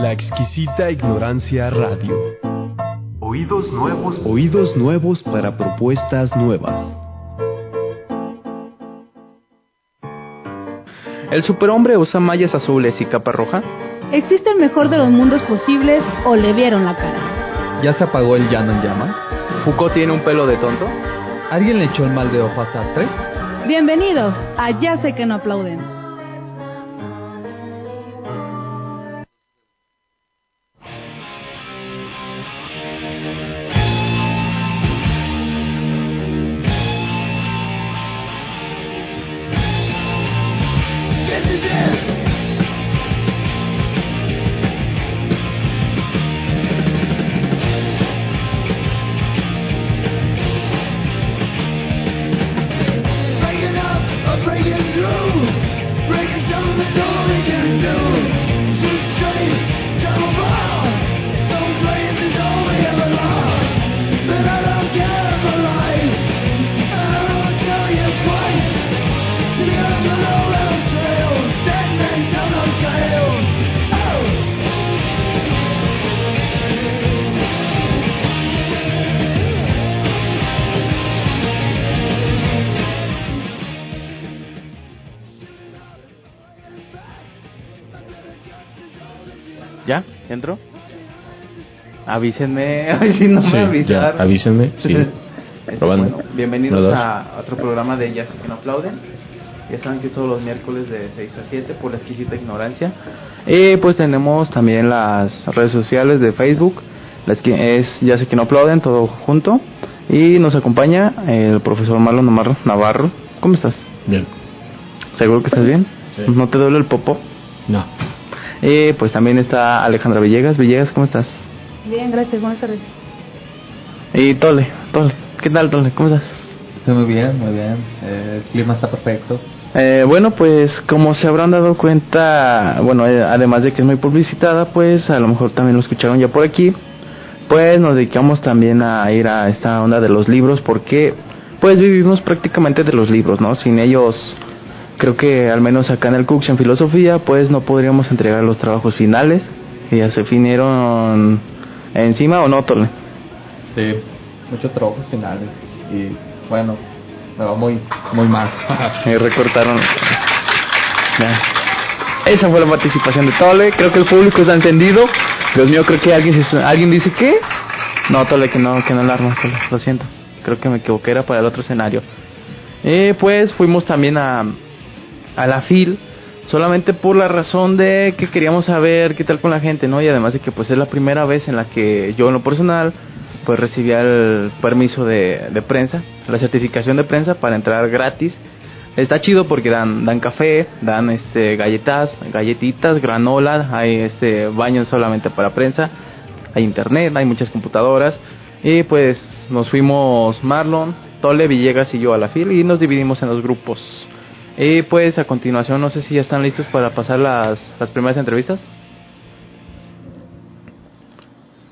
La exquisita ignorancia radio. Oídos nuevos. Oídos nuevos para propuestas nuevas. ¿El superhombre usa mallas azules y capa roja? ¿Existe el mejor de los mundos posibles o le vieron la cara? ¿Ya se apagó el llano en llama? ¿Foucault tiene un pelo de tonto? ¿Alguien le echó el mal de ojo a Sartre? Bienvenidos a Ya sé que no aplauden. Avísenme, ay, si no Sí, me avisaron. ya, avísenme, sí. Este, bueno, bienvenidos Uno, a otro programa de Ya sé que no aplauden. Ya saben que es todos los miércoles de 6 a 7 por la exquisita ignorancia. Y pues tenemos también las redes sociales de Facebook. Las que es Ya sé que no aplauden, todo junto. Y nos acompaña el profesor Marlon Navarro. Navarro. ¿Cómo estás? Bien. ¿Seguro que estás bien? Sí. ¿No te duele el popo? No. Y pues también está Alejandra Villegas. Villegas, ¿cómo estás? Bien, gracias, buenas tardes. Y Tole, Tole, ¿qué tal Tole? ¿Cómo estás? Estoy muy bien, muy bien. Eh, el clima está perfecto. Eh, bueno, pues como se habrán dado cuenta, bueno, eh, además de que es muy publicitada, pues a lo mejor también lo escucharon ya por aquí, pues nos dedicamos también a ir a esta onda de los libros porque pues vivimos prácticamente de los libros, ¿no? Sin ellos, creo que al menos acá en el Cux en filosofía, pues no podríamos entregar los trabajos finales que ya se finieron encima o no, Tole. Sí, muchos trabajos finales. Y bueno, me va muy, muy mal. Y recortaron. Esa fue la participación de Tole. Creo que el público está encendido. Dios mío, creo que alguien se- alguien dice que. No, Tole, que no, que no alarma, Tole. Lo siento. Creo que me equivoqué, era para el otro escenario. Eh, pues fuimos también a, a la FIL. Solamente por la razón de que queríamos saber qué tal con la gente, ¿no? Y además de que pues es la primera vez en la que yo en lo personal pues recibía el permiso de, de prensa, la certificación de prensa para entrar gratis. Está chido porque dan dan café, dan este galletas, galletitas, granola, hay este baños solamente para prensa, hay internet, hay muchas computadoras y pues nos fuimos Marlon, Tole, Villegas y yo a la fila y nos dividimos en los grupos. Y pues a continuación no sé si ya están listos para pasar las, las primeras entrevistas.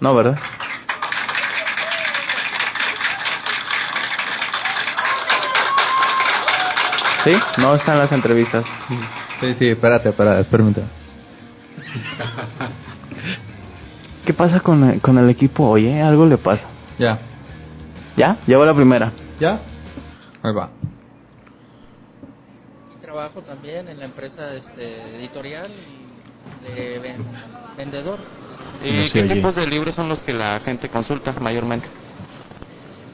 No, ¿verdad? ¿Sí? No están las entrevistas. Sí, sí, espérate, espérate, permíteme. ¿Qué pasa con el, con el equipo hoy? eh? Algo le pasa. Ya, ¿Ya? Llevo la primera. ya. Ahí va. Trabajo también en la empresa este, editorial y de ven- vendedor. ¿Y qué oye. tipos de libros son los que la gente consulta mayormente?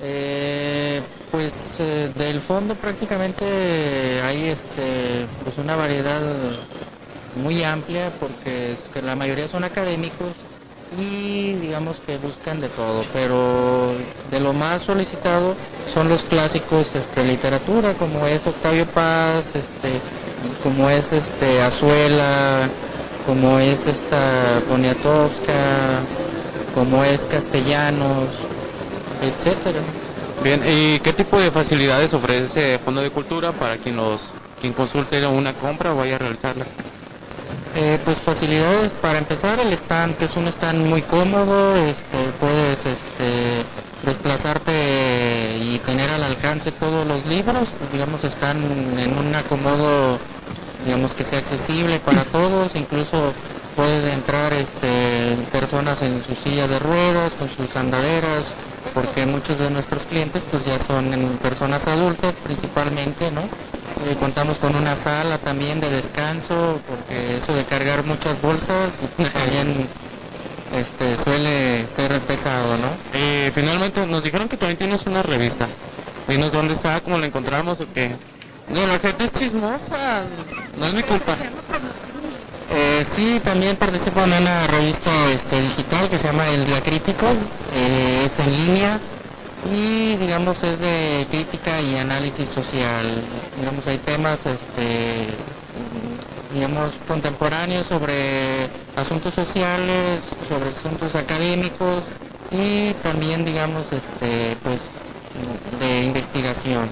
Eh, pues eh, del fondo prácticamente hay este, pues una variedad muy amplia porque es que la mayoría son académicos y digamos que buscan de todo, pero de lo más solicitado son los clásicos este, literatura como es Octavio Paz, este, como es este Azuela, como es esta Poniatowska, como es Castellanos, etcétera. Bien, ¿y qué tipo de facilidades ofrece Fondo de Cultura para quien los quien consulte una compra o vaya a realizarla? Eh, pues facilidades para empezar el stand que es un stand muy cómodo este, puedes este, desplazarte y tener al alcance todos los libros digamos están en un acomodo digamos que sea accesible para todos incluso pueden entrar este, personas en sus sillas de ruedas, con sus andaderas, porque muchos de nuestros clientes pues ya son personas adultas principalmente, ¿no? Eh, contamos con una sala también de descanso, porque eso de cargar muchas bolsas también este, suele ser pesado, ¿no? Eh, finalmente nos dijeron que también tienes una revista. Dinos dónde está, cómo la encontramos o qué. No, la gente es chismosa, no es mi culpa. Eh, sí, también participo en una revista este, digital que se llama El Diacrítico, eh, es en línea y digamos es de crítica y análisis social. Digamos hay temas este, digamos contemporáneos sobre asuntos sociales, sobre asuntos académicos y también digamos este pues de investigación.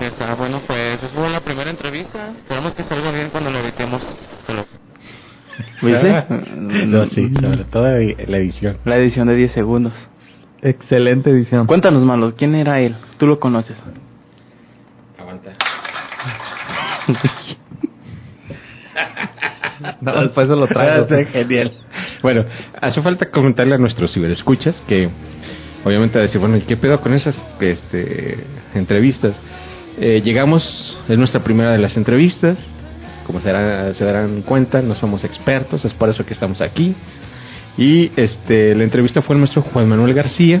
Está bueno, pues es la primera entrevista. Esperamos que salga bien cuando lo editemos. ¿Viste? No, sí, sobre todo la edición. La edición de 10 segundos. Excelente edición. Cuéntanos, Malo, ¿quién era él? Tú lo conoces. Aguanta. No, después se lo traigo. Está genial. Bueno, hace falta comentarle a nuestros ciberescuchas que, obviamente, a decir, bueno, ¿y qué pedo con esas este, entrevistas? Eh, llegamos, es nuestra primera de las entrevistas. Como se darán, se darán cuenta, no somos expertos, es por eso que estamos aquí. Y este, la entrevista fue el maestro Juan Manuel García,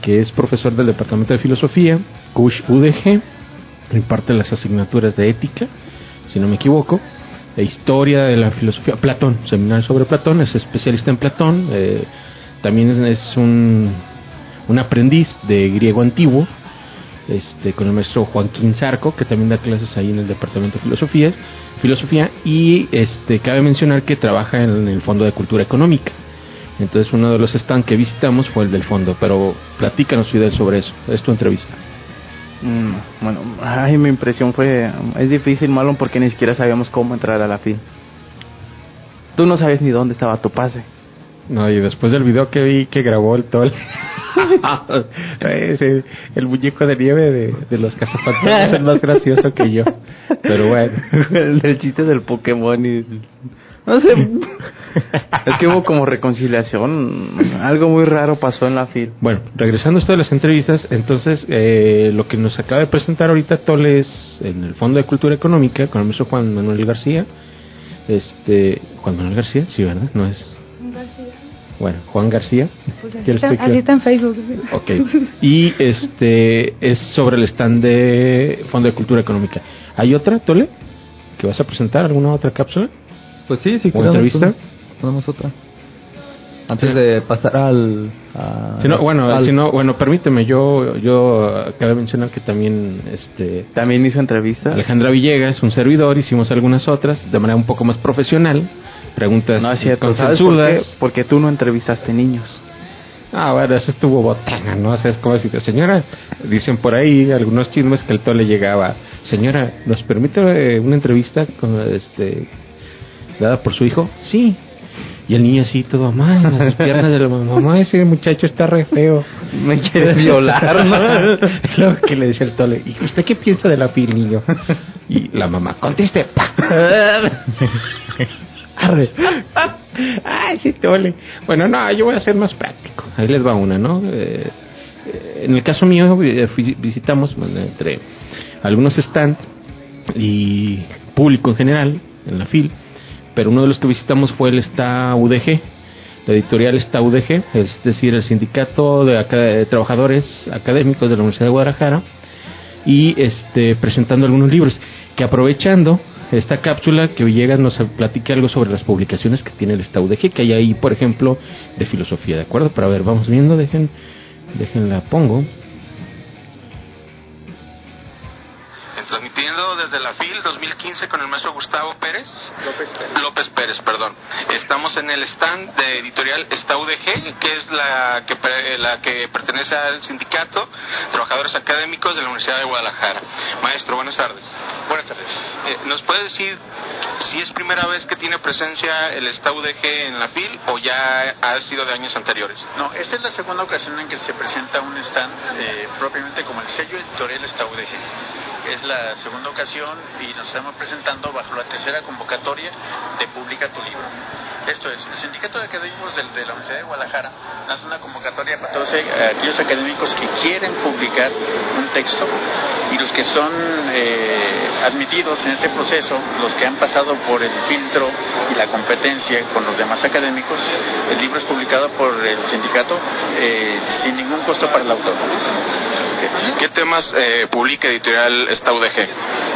que es profesor del Departamento de Filosofía, CUSH UDG, imparte las asignaturas de ética, si no me equivoco, e historia de la filosofía, Platón, seminario sobre Platón, es especialista en Platón, eh, también es, es un, un aprendiz de griego antiguo, este, con el maestro Joaquín Zarco, que también da clases ahí en el Departamento de Filosofía, filosofía y este, cabe mencionar que trabaja en el Fondo de Cultura Económica. Entonces uno de los stands que visitamos fue el del fondo, pero platícanos Fidel sobre eso, es tu entrevista. Mm, bueno, ay, mi impresión fue, es difícil, Malon, porque ni siquiera sabíamos cómo entrar a la FIL. Tú no sabes ni dónde estaba tu pase. No, y después del video que vi que grabó el Tol, el muñeco de nieve de, de los cazafantasmas es el más gracioso que yo. Pero bueno, el del chiste del Pokémon y... No sé, es que hubo como reconciliación, algo muy raro pasó en la FIL. Bueno, regresando a esto de las entrevistas, entonces eh, lo que nos acaba de presentar ahorita Tole es en el Fondo de Cultura Económica con el maestro Juan Manuel García. Este, Juan Manuel García, sí, ¿verdad? No es. Bueno, Juan García. Pues así, está, expliqué. así está en Facebook. Ok. Y este es sobre el stand de Fondo de Cultura Económica. ¿Hay otra, Tole? ¿Que vas a presentar? ¿Alguna otra cápsula? Pues sí, sí, ¿Una queremos, entrevista? Ponemos otra. Antes Sí. de pasar al. a- Si no, bueno, al- si no, bueno, permíteme, yo, yo cabe mencionar que también, este, También hizo entrevistas. Alejandra Villegas, un servidor, hicimos algunas otras de manera un poco más profesional, preguntas No es cierto, ¿sabes por qué? Porque tú no entrevistaste niños. Ah, bueno, eso estuvo botana, ¿no? O sea, es como decir, señora, dicen por ahí algunos chismes que el tole llegaba, señora, ¿nos permite eh, una entrevista con, este, dada por su hijo? Sí. Y el niño así, todo, mamá, en las piernas de la mamá, mamá, ese muchacho está re feo. Me quieres violar, ¿no? Luego que le decía el tole, ¿y usted qué piensa de la pil, niño? Y la mamá, conteste, pa. Arre. Ay, sí, tole. Bueno, no, yo voy a ser más práctico. Ahí les va una, ¿no? Eh, en el caso mío, eh, visitamos entre algunos stands y público en general, en la FIL, pero uno de los que visitamos fue el esta UDG. La editorial está UDG, es decir, el Sindicato de, de Trabajadores Académicos de la Universidad de Guadalajara, y este presentando algunos libros que aprovechando esta cápsula que Villegas nos platique algo sobre las publicaciones que tiene el Estado UDG que hay ahí por ejemplo de filosofía de acuerdo para ver vamos viendo dejen déjenla pongo desde la FIL 2015 con el maestro Gustavo Pérez. López Pérez. perdón. Estamos en el stand de editorial STAUDG, que es la que, la que pertenece al sindicato Trabajadores Académicos de la Universidad de Guadalajara. Maestro, buenas tardes. Buenas tardes. ¿Nos puede decir si es primera vez que tiene presencia el STAUDG en la FIL o ya ha sido de años anteriores? No, esta es la segunda ocasión en que se presenta un stand eh, propiamente como el sello editorial está UDG. Es la segunda ocasión y nos estamos presentando bajo la tercera convocatoria de Publica tu libro. Esto es, el Sindicato de Académicos de, de la Universidad de Guadalajara hace una convocatoria para todos eh, aquellos académicos que quieren publicar un texto y los que son eh, admitidos en este proceso, los que han pasado por el filtro y la competencia con los demás académicos, el libro es publicado por el sindicato eh, sin ningún costo para el autor. ¿Qué temas eh, publica Editorial esta UDG?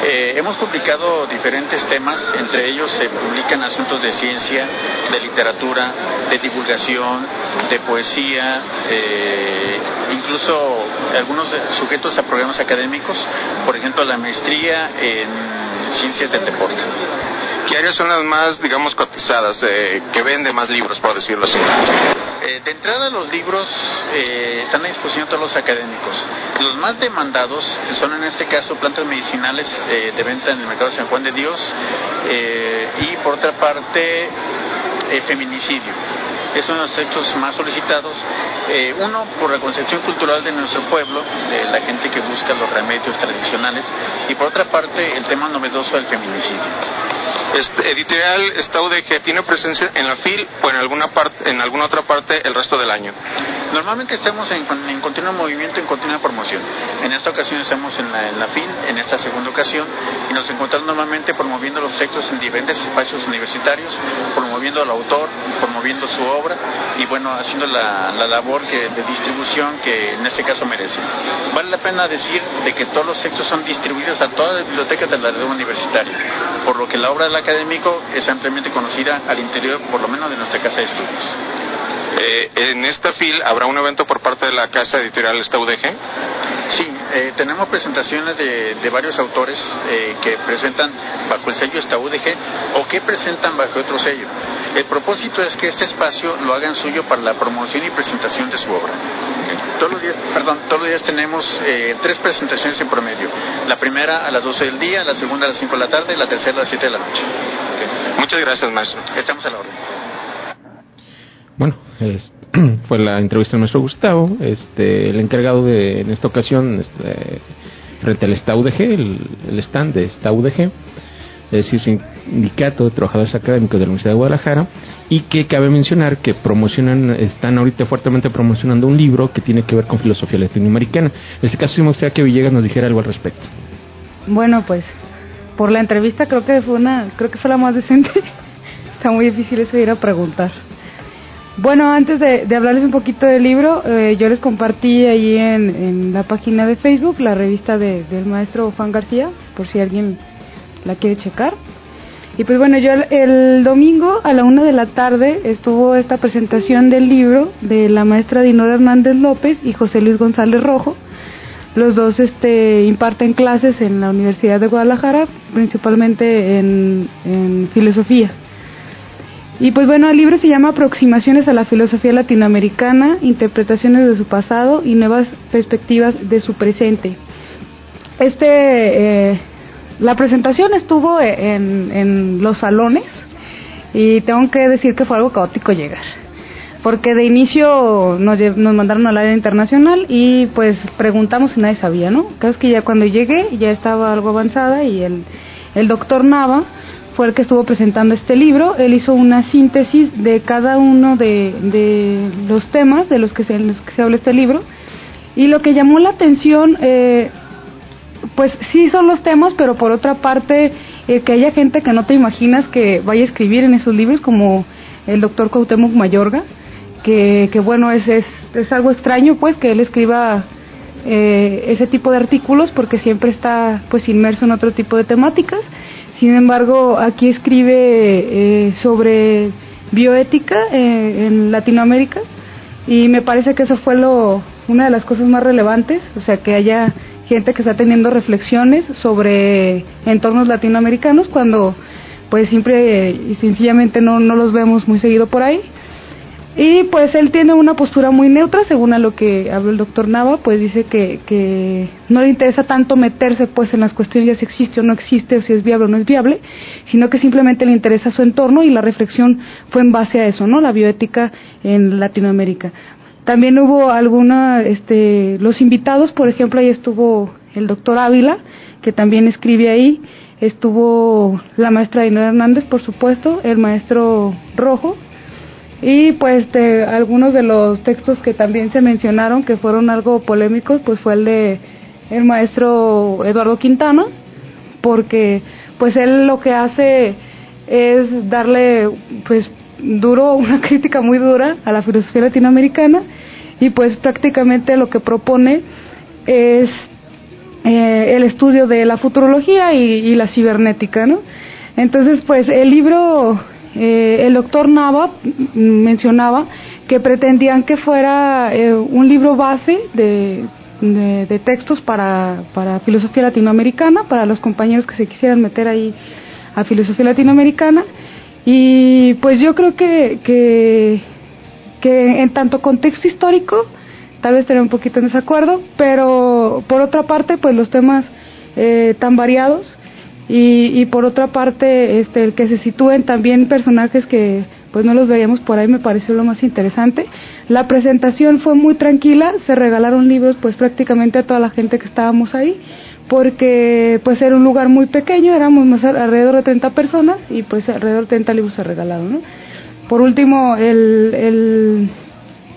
Eh, hemos publicado diferentes temas, entre ellos se publican asuntos de ciencia, de literatura, de divulgación, de poesía, eh, incluso algunos sujetos a programas académicos, por ejemplo la maestría en ciencias del deporte. ¿Qué áreas son las más, digamos, cotizadas, eh, que vende más libros, por decirlo así? Eh, de entrada los libros eh, están a disposición de todos los académicos. Los más demandados son en este caso plantas medicinales eh, de venta en el mercado de San Juan de Dios y por otra parte feminicidio. Es uno de los textos más solicitados. Uno, por la concepción cultural de nuestro pueblo, de la gente que busca los remedios tradicionales, y por otra parte, el tema novedoso del feminicidio. Este, editorial esta UDG tiene presencia en la FIL o en alguna parte, en alguna otra parte el resto del año. Normalmente estamos en, en continuo movimiento, en continua promoción. En esta ocasión estamos en la, en la FIL, en esta segunda ocasión, y nos encontramos normalmente promoviendo los textos en diferentes espacios universitarios, promoviendo al autor, promoviendo su obra y bueno, haciendo la, la labor que, de distribución que en este caso merece. Vale la pena decir de que todos los textos son distribuidos a todas las bibliotecas de la red universitaria, por lo que la obra del académico es ampliamente conocida al interior, por lo menos de nuestra casa de estudios. Eh, en esta FIL habrá un evento por parte de la casa editorial esta UDG. Sí, eh, tenemos presentaciones de, de varios autores eh, que presentan bajo el sello esta UDG o que presentan bajo otro sello. El propósito es que este espacio lo hagan suyo para la promoción y presentación de su obra. Todos los días, perdón, todos los días tenemos eh, tres presentaciones en promedio. La primera a las 12 del día, la segunda a las 5 de la tarde y la tercera a las 7 de la noche. Muchas gracias, maestro. Estamos a la orden. Bueno, fue la entrevista de nuestro Gustavo, este, el encargado de, en esta ocasión, este, frente al esta UDG, el, el stand de esta UDG, es decir, Sindicato de Trabajadores Académicos de la Universidad de Guadalajara, y que cabe mencionar que promocionan, están ahorita fuertemente promocionando un libro que tiene que ver con filosofía latinoamericana. En este caso sí me gustaría que Villegas nos dijera algo al respecto. Bueno, pues por la entrevista creo que fue una, creo que fue la más decente. Está muy difícil eso ir a preguntar. Bueno, antes de, hablarles un poquito del libro, eh, yo les compartí ahí en, la página de Facebook la revista de- del maestro Juan García, por si alguien la quiere checar. Y pues bueno, yo el, domingo a la una de la tarde estuvo esta presentación del libro de la maestra Dinora Hernández López y José Luis González Rojo. Los dos este, imparten clases en la Universidad de Guadalajara, principalmente en, en filosofía. Y pues bueno, el libro se llama Aproximaciones a la filosofía latinoamericana, interpretaciones de su pasado y nuevas perspectivas de su presente. Este, eh, la presentación estuvo en, en los salones y tengo que decir que fue algo caótico llegar. Porque de inicio nos, nos mandaron al área internacional y pues preguntamos y nadie sabía, ¿no? Creo que ya cuando llegué ya estaba algo avanzada y el, el doctor Nava fue el que estuvo presentando este libro. Él hizo una síntesis de cada uno de, los temas de los que, se, en los que se habla este libro. Y lo que llamó la atención, eh, pues sí son los temas, pero por otra parte, eh, que haya gente que no te imaginas que vaya a escribir en esos libros, como el doctor Cuauhtémoc Mayorga, que, que bueno, es, es, es algo extraño, pues, que él escriba eh, ese tipo de artículos, porque siempre está, pues, inmerso en otro tipo de temáticas. Sin embargo, aquí escribe eh, sobre bioética eh, en Latinoamérica y me parece que eso fue lo una de las cosas más relevantes, o sea, que haya gente que está teniendo reflexiones sobre entornos latinoamericanos cuando pues siempre y sencillamente no, no los vemos muy seguido por ahí. Y pues él tiene una postura muy neutra, según a lo que habló el doctor Nava, pues dice que, que no le interesa tanto meterse pues en las cuestiones de si existe o no existe, o si es viable o no es viable, sino que simplemente le interesa su entorno y la reflexión fue en base a eso, ¿no? La bioética en Latinoamérica. También hubo alguna, este, los invitados, por ejemplo, ahí estuvo el doctor Ávila, que también escribe ahí, estuvo la maestra Dinora Hernández, por supuesto, el maestro Rojo, y pues algunos de los textos que también se mencionaron, que fueron algo polémicos, pues fue el de el maestro Eduardo Quintana, porque pues él lo que hace es darle pues duro, una crítica muy dura a la filosofía latinoamericana y pues prácticamente lo que propone es eh, el estudio de la futurología y, la cibernética, ¿no? Entonces, pues el libro, eh, el doctor Nava mencionaba que pretendían que fuera eh, un libro base de, de, textos para, para filosofía latinoamericana, para los compañeros que se quisieran meter ahí a filosofía latinoamericana. Y pues yo creo que, que, en tanto contexto histórico, tal vez tener un poquito en desacuerdo, pero por otra parte, pues los temas eh, tan variados y, y por otra parte, este, el que se sitúen también personajes que pues no los veríamos por ahí me pareció lo más interesante. La presentación fue muy tranquila, se regalaron libros pues prácticamente a toda la gente que estábamos ahí porque pues era un lugar muy pequeño, éramos más alrededor de 30 personas y pues alrededor de 30 libros se regalaron, ¿no? Por último, el, el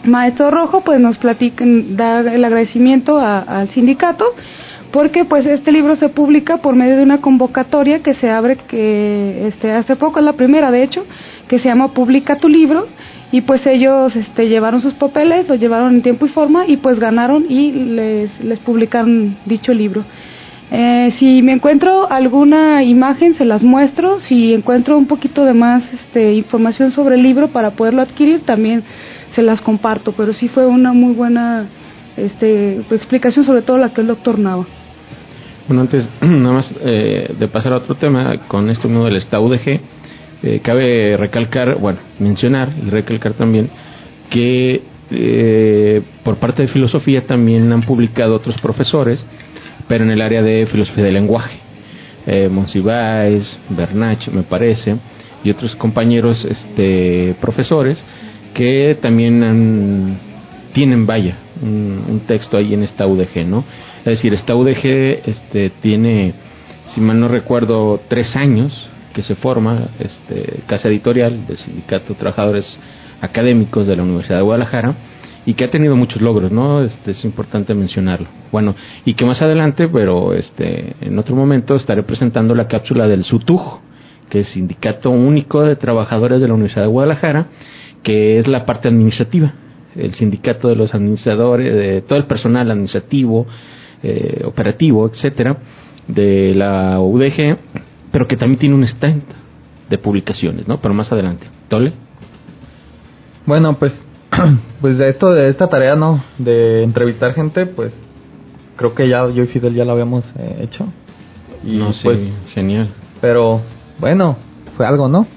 maestro Rojo pues nos platica, da el agradecimiento al sindicato porque pues este libro se publica por medio de una convocatoria que se abre que este hace poco es la primera de hecho que se llama Publica tu libro y pues ellos este llevaron sus papeles lo llevaron en tiempo y forma y pues ganaron y les les publicaron dicho libro eh, si me encuentro alguna imagen, se las muestro. Si encuentro un poquito de más este, información sobre el libro para poderlo adquirir, también se las comparto. Pero sí fue una muy buena este, explicación, sobre todo la que el doctor Nava. Bueno, antes nada más eh, de pasar a otro tema, con esto uno del Estado UDG, eh, cabe recalcar, bueno, mencionar y recalcar también que eh, por parte de filosofía también han publicado otros profesores pero en el área de filosofía del lenguaje. Eh, Monsiváis, Bernach, me parece, y otros compañeros este, profesores que también tienen, vaya, un, texto ahí en esta UDG, ¿no? Es decir, esta UDG este, tiene, si mal no recuerdo, tres años que se forma, este, casa editorial del Sindicato de Trabajadores Académicos de la Universidad de Guadalajara, y que ha tenido muchos logros, ¿no? Este, es importante mencionarlo. Bueno, y que más adelante, pero este, en otro momento estaré presentando la cápsula del SUTUJ, que es Sindicato Único de Trabajadores de la Universidad de Guadalajara, que es la parte administrativa, el sindicato de los administradores, de todo el personal administrativo, eh, operativo, etcétera, de la UDG, pero que también tiene un stand de publicaciones, ¿no? Pero más adelante. ¿Tole? Bueno, pues pues de esto, de esta tarea, ¿no? De entrevistar gente, pues creo que ya yo y Fidel ya lo habíamos eh, hecho. Y no, pues, genial. Pero bueno, fue algo, ¿no?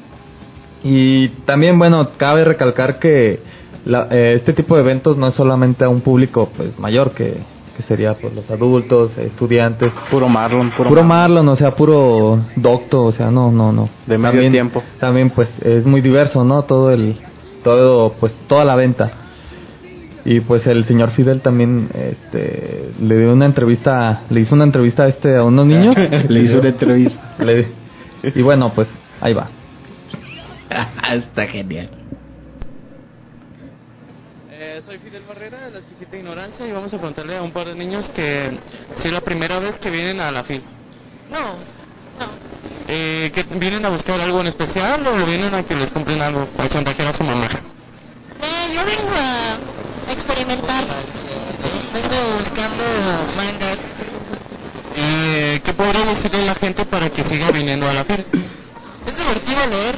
Y también, bueno, cabe recalcar que la, eh, este tipo de eventos no es solamente a un público pues mayor que, que sería pues los adultos, estudiantes. Puro Marlon, puro, puro Marlon. o sea, puro docto, o sea, no, no, no. De medio tiempo. También pues es muy diverso, ¿no? Todo el, todo pues toda la venta y pues el señor Fidel también este le dio una entrevista le hizo una entrevista a este a unos niños le hizo una entrevista y bueno pues ahí va está genial eh, soy Fidel De ignorancia y vamos a preguntarle a un par de niños que si es la primera vez que vienen a la FIL no eh, ¿que ¿Vienen a buscar algo en especial o vienen a que les compren algo para chantajear a su mamá? Eh, yo vengo a experimentar. Vengo buscando mangas. Eh, ¿Qué podría decirle a la gente para que siga viniendo a la feria? Es divertido leer.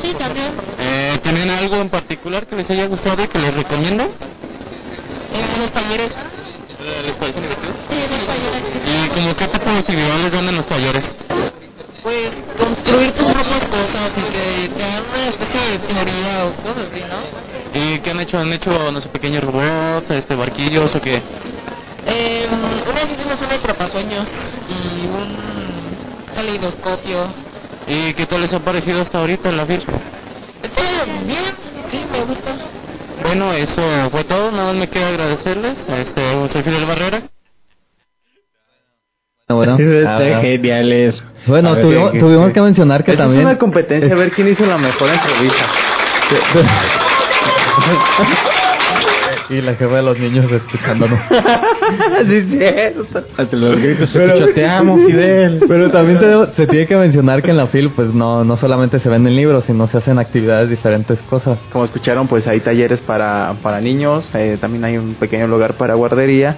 Sí, también. Eh, ¿Tienen algo en particular que les haya gustado y que les recomiendo? En los talleres. ¿Les parecen divertidos? Sí, los talleres. ¿Y como qué tipo de actividades dan en los talleres? Pues construir tus propias cosas y que te dan una especie de teoría o cosas así, ¿no? ¿Y qué han hecho? ¿Han hecho, no sé, pequeños robots, este, barquillos o qué? Eh, una vez hicimos un atrapasueños y un caleidoscopio. ¿Y qué tal les ha parecido hasta ahorita en la FIR? Está bien, sí, me gusta. Bueno, eso fue todo. Nada más me queda agradecerles. Este, soy Fidel Barrera. Bueno, ah, genial eso. Bueno, ver, tuvimos, ¿qué- tuvimos qué- que mencionar que también... es una competencia a ver quién hizo la mejor entrevista. y la jefa de los niños escuchándonos. sí, es cierto. Ante los gritos se Pero- escucha, te amo, Fidel. Pero también tenemos- se tiene que mencionar que en la FIL pues no, no solamente se venden libros, sino se hacen actividades diferentes cosas. Como escucharon, pues hay talleres para, para niños, eh, también hay un pequeño lugar para guardería.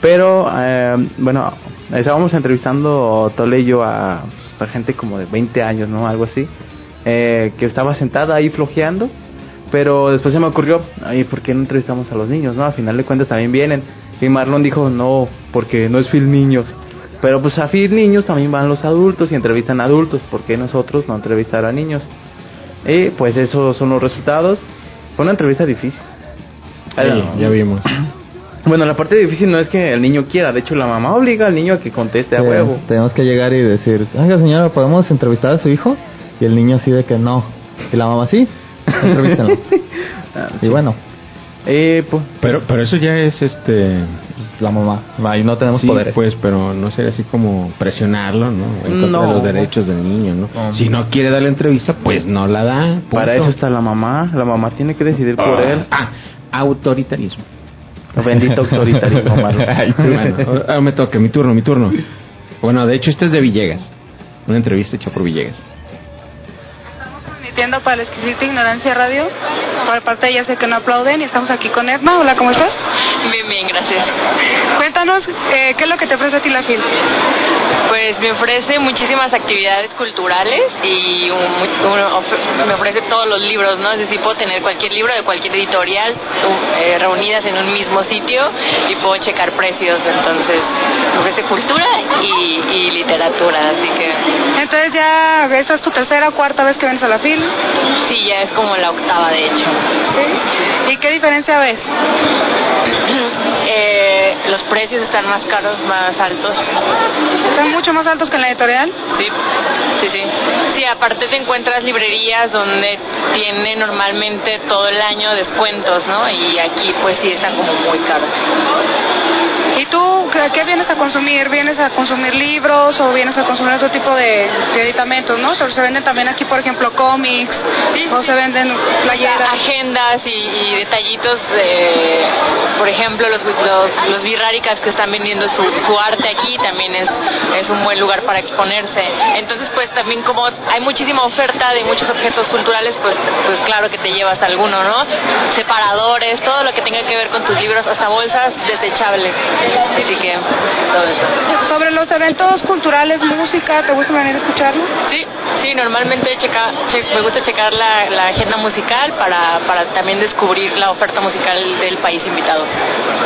Pero, eh, bueno, estábamos entrevistando Tole y yo a, pues, a gente como de 20 años, ¿no? Algo así. eh, que estaba sentada ahí flojeando. Pero después se me ocurrió, ay, ¿por qué no entrevistamos a los niños, no? Al final de cuentas también vienen. Y Marlon dijo, no, porque no es Phil Niños. Pero pues a Phil Niños también van los adultos y entrevistan a adultos. ¿Por qué nosotros no entrevistar a niños? Y pues esos son los resultados. Fue una entrevista difícil. Sí, ya vimos. Bueno, la parte difícil no es que el niño quiera, de hecho la mamá obliga al niño a que conteste a Sí, huevo. Tenemos que llegar y decir, oiga señora, ¿podemos entrevistar a su hijo? Y el niño así de que no. Y la mamá sí, entrevístenlo. Ah, y bueno, Eh, pues, Pero, pero eso ya es este. la mamá, ahí no tenemos sí, poderes. pues, pero no sería así como presionarlo, ¿no? En contra No. de los derechos del niño, ¿no? Si no quiere dar la entrevista, pues no la da. punto. para eso está la mamá, la mamá tiene que decidir por él. Ah, autoritarismo. Bendito autoritarismo. Ay. Bueno, ahora me toca, mi turno, mi turno. Bueno, de hecho, este es de Villegas. Una entrevista hecha por Villegas. Para la exquisita ignorancia radio. Por parte de ella sé que no aplauden y estamos aquí con Edna. Hola, ¿cómo estás? Bien, bien, gracias. Cuéntanos, eh, ¿qué es lo que te ofrece a ti la FIL? Pues me ofrece muchísimas actividades culturales y un- un- of- me ofrece todos los libros, ¿no? Es decir, puedo tener cualquier libro de cualquier editorial u- eh, reunidas en un mismo sitio y puedo checar precios. Entonces, me ofrece cultura y, y literatura, así que Entonces ya, ¿esa es tu tercera o cuarta vez que vienes a la FIL? Sí, ya es como la octava de hecho. ¿Y qué diferencia ves? Eh, los precios están más caros, más altos. ¿Están mucho más altos que en la editorial? Sí, sí, sí. Sí, aparte te encuentras librerías donde tiene normalmente todo el año descuentos, ¿no? Y aquí pues sí están como muy caros. ¿Y tú qué, vienes a consumir? ¿Vienes a consumir libros o vienes a consumir otro tipo de, de editamentos, no? Se venden también aquí, por ejemplo, cómics o se venden playeras. Agendas y, y detallitos de, por ejemplo, los, los, los birráricas que están vendiendo su, su arte aquí también es, es un buen lugar para exponerse. Entonces pues también como hay muchísima oferta de muchos objetos culturales, pues, pues claro que te llevas alguno, ¿no? Separadores, todo lo que tenga que ver con tus libros, hasta bolsas desechables. Que todo eso. Sobre los eventos culturales, música, ¿te gusta venir a escucharlo? Sí, sí, normalmente checa, che- me gusta checar la, la agenda musical para, para también descubrir la oferta musical del país invitado.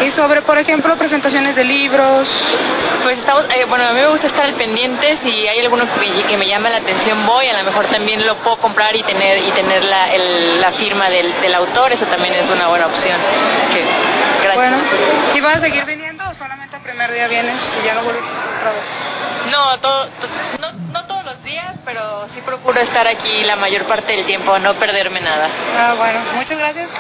Y sobre, por ejemplo, presentaciones de libros. Pues estamos, eh, bueno, a mí me gusta estar al pendiente, si hay alguno que, que me llama la atención voy, a lo mejor también lo puedo comprar y tener y tener la, el- la firma del, del autor, eso también es una buena opción. Que, gracias. Bueno, ¿y vas a seguir viniendo primer día vienes y ya no vuelves otra vez? No, todo, to- no, no todos los días, pero sí procuro estar aquí la mayor parte del tiempo, no perderme nada. Ah, bueno, muchas gracias.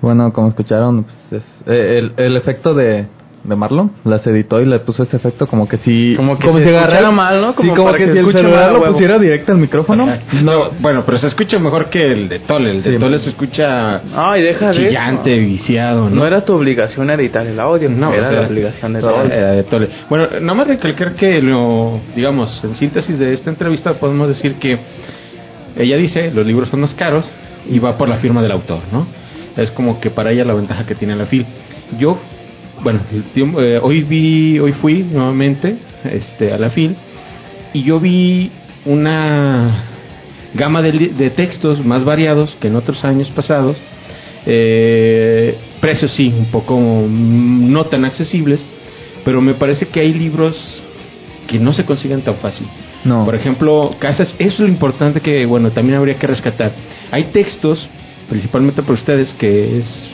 Bueno, como escucharon, pues, es- eh, el, el efecto de, de Marlon las editó y le puso ese efecto como que si... Como que se si agarrara- mal, ¿no? Como sí, como para que, que si el celular mal lo huevo. pusiera directo al micrófono. No, bueno, pero se escucha mejor que el de Tole. El de Sí. Tole se escucha Ay, deja chillante, eso. viciado, ¿no? No era tu obligación editar el audio, No, era o sea, la obligación de todo. era de Tole. Bueno, nada más recalcar que lo, digamos, en síntesis de esta entrevista podemos decir que ella dice, los libros son más caros y va por la firma del autor, ¿no? Es como que para ella la ventaja que tiene la FIL. Yo, bueno, el tiempo- eh, hoy vi, hoy fui nuevamente este, a la FIL y yo vi una gama de, de textos más variados que en otros años pasados. Eh, precios sí, un poco mm, no tan accesibles, pero me parece que hay libros que no se consiguen tan fácil. No. Por ejemplo, casas, eso es lo importante que, bueno, también habría que rescatar. Hay textos, principalmente para ustedes, que es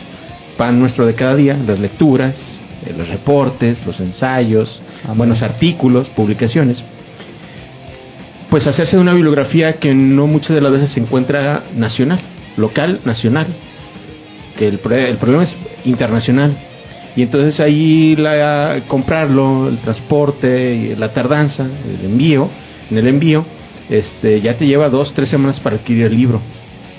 pan nuestro de cada día, las lecturas, eh, los reportes, los ensayos, Amén. buenos artículos, publicaciones. Pues hacerse de una bibliografía que no muchas de las veces se encuentra nacional, local, nacional. Que el, el problema es internacional. Y entonces ahí la, comprarlo, el transporte, la tardanza, el envío, en el envío, este, ya te lleva dos, tres semanas para adquirir el libro.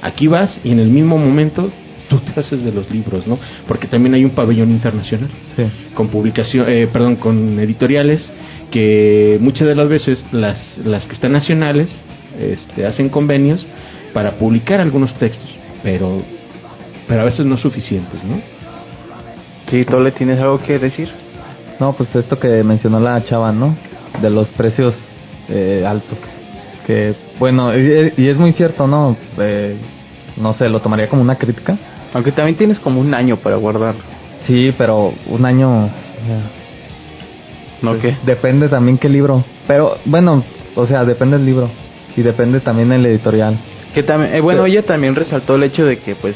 Aquí vas y en el mismo momento tú te haces de los libros, ¿no? Porque también hay un pabellón internacional Sí. con publicación, eh, perdón, con editoriales que muchas de las veces las, las que están nacionales este, hacen convenios para publicar algunos textos, pero pero a veces no suficientes, ¿no? Sí, Tole, ¿tienes algo que decir? No, pues esto que mencionó la chava, ¿no? De los precios eh, altos. Que, bueno, y, y es muy cierto, ¿no? Eh, no sé, lo tomaría como una crítica. Aunque también tienes como un año para guardar. Sí, pero un año... ¿No qué? Depende también qué libro. Pero, bueno, o sea, depende del libro. Y depende también el editorial. Que también, eh, bueno, Pero- ella también resaltó el hecho de que pues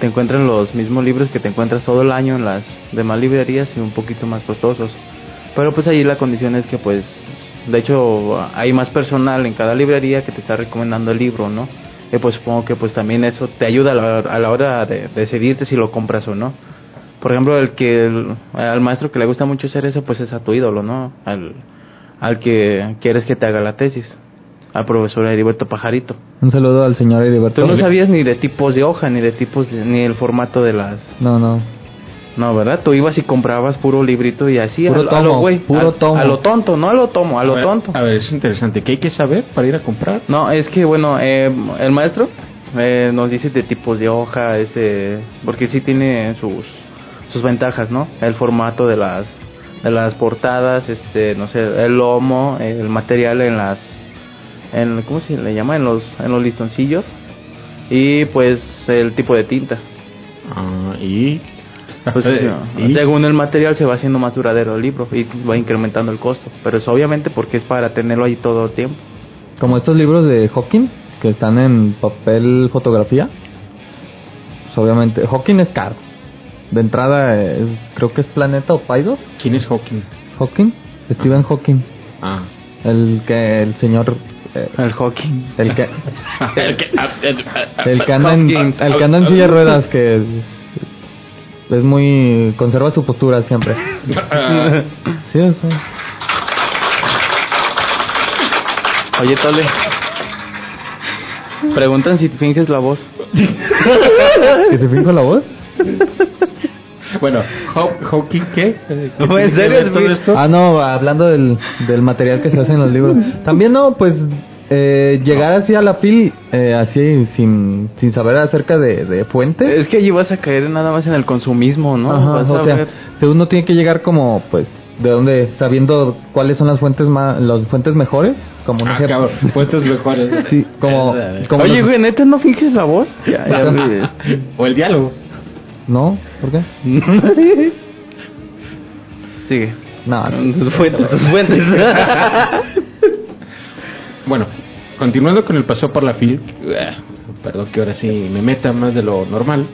te encuentran los mismos libros que te encuentras todo el año en las demás librerías y un poquito más costosos. Pero pues ahí la condición es que pues de hecho hay más personal en cada librería que te está recomendando el libro, ¿no? Y pues supongo que pues también eso te ayuda a la, a la hora de decidirte si lo compras o no. Por ejemplo, el que el- al maestro que le gusta mucho hacer eso pues es a tu ídolo, ¿no? Al, al que quieres que te haga la tesis, al profesor Heriberto Pajarito. Un saludo al señor Heriberto. Tú no sabías ni de tipos de hoja, ni de tipos, de- ni el formato de las... No, no. No, ¿verdad? Tú ibas y comprabas puro librito y así, Puro a, lo- a lo tomo, güey, puro a, tomo. a lo tonto, no a lo tomo, a lo ver, tonto. A ver, es interesante. ¿Qué hay que saber para ir a comprar? No, es que bueno, eh, el maestro eh, nos dice de tipos de hoja, este, porque sí tiene sus sus ventajas, ¿no? El formato de las de las portadas, este, no sé, el lomo, el material en las en ¿cómo se le llama? En los en los listoncillos y pues el tipo de tinta. Ah, y... Pues, Eh, ¿y? según el material se va haciendo más duradero el libro y va incrementando el costo, pero es obviamente porque es para tenerlo ahí todo el tiempo. Como estos libros de Hawking, que están en papel fotografía. Pues obviamente, Hawking es caro. De entrada, eh, creo que es Planeta o Paido. ¿Quién es Hawking? Hawking, Stephen Hawking. Ah. El que, el señor. eh, El Hawking. el que, El que- el que anda en, el que anda en silla de ruedas, que es, muy. conserva su postura siempre. Sí, o sea, Oye, Tole. Preguntan si finges la voz. ¿Que se finja la voz? Bueno, Haw- ¿Hawking qué? ¿Qué No, tiene ¿en serio? Es todo esto? Ah, no, hablando del, del material que se hace en los libros. También no, pues eh, llegar así a la fil, eh, así sin, sin saber acerca de, de fuentes. Es que allí vas a caer nada más en el consumismo, ¿no? Ajá, Vas a o sea, ver- uno tiene que llegar como, pues, de dónde, sabiendo cuáles son las fuentes más, las fuentes mejores, como un Ah, ejemplo. cabrón, puestos mejores. Sí, como, como Oye, los- güey, ¿neta no finges la voz? Ya. O el diálogo. No, ¿por qué? Sigue. No, Tus fuentes, tus fuentes. Bueno, continuando con el paso por la FIL, eh, perdón que ahora sí me meta más de lo normal,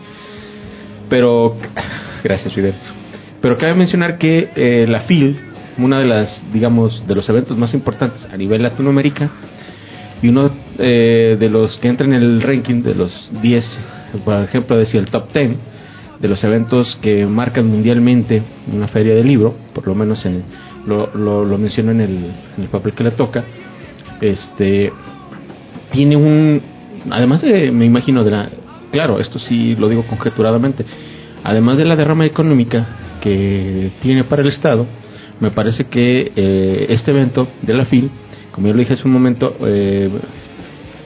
pero gracias Fidel. Pero cabe mencionar que eh, la FIL, una de las, digamos, de los eventos más importantes a nivel Latinoamérica y uno eh, de los que entra en el ranking de los 10, por ejemplo, decía el top 10 de los eventos que marcan mundialmente una feria de libro, por lo menos en, lo, lo, lo menciono en el, en el papel que le toca, este tiene un además de me imagino de la claro esto sí lo digo conjeturadamente además de la derrama económica que tiene para el estado me parece que eh, este evento de la FIL como yo lo dije hace un momento eh,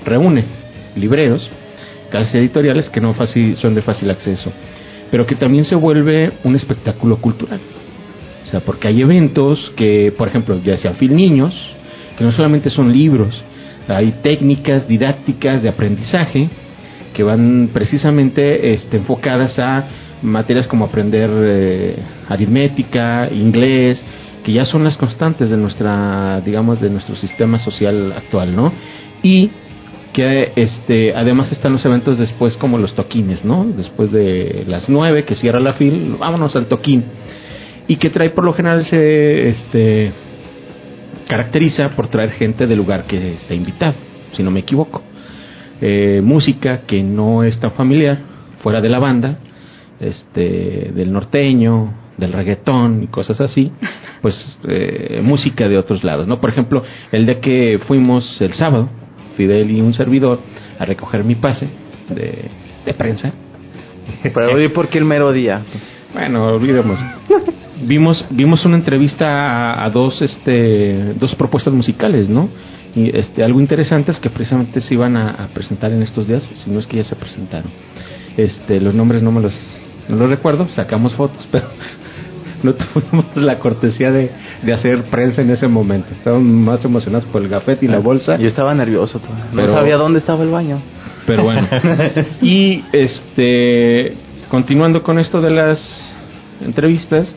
reúne libreros casas editoriales que no fácil, son de fácil acceso pero que también se vuelve un espectáculo cultural. O sea porque hay eventos que por ejemplo ya sea FIL Niños que no solamente son libros, hay técnicas didácticas de aprendizaje que van precisamente este, enfocadas a materias como aprender eh, aritmética, inglés, que ya son las constantes de nuestra, digamos, de nuestro sistema social actual, ¿no? Y que este además están los eventos después como los toquines, ¿no? Después de las nueve que cierra la fil, vámonos al toquín. Y que trae por lo general ese este caracteriza por traer gente del lugar que está invitado, si no me equivoco. Eh, música que no es tan familiar, fuera de la banda, este, del norteño, del reggaetón y cosas así, pues eh, música de otros lados, ¿no? Por ejemplo, el de que fuimos el sábado, Fidel y un servidor, a recoger mi pase de, prensa. Pero ¿y por qué el mero día? Bueno, olvidemos. Vimos vimos una entrevista a, a dos este dos propuestas musicales, ¿no? Y este algo interesante es que precisamente se iban a, a presentar en estos días, si no es que ya se presentaron. Este los nombres no me los no los recuerdo, sacamos fotos, pero no tuvimos la cortesía de, de hacer prensa en ese momento. Estábamos más emocionados por el gafete y la bolsa. Yo estaba nervioso. Pero- no sabía dónde estaba el baño. Pero bueno. y este continuando con esto de las entrevistas,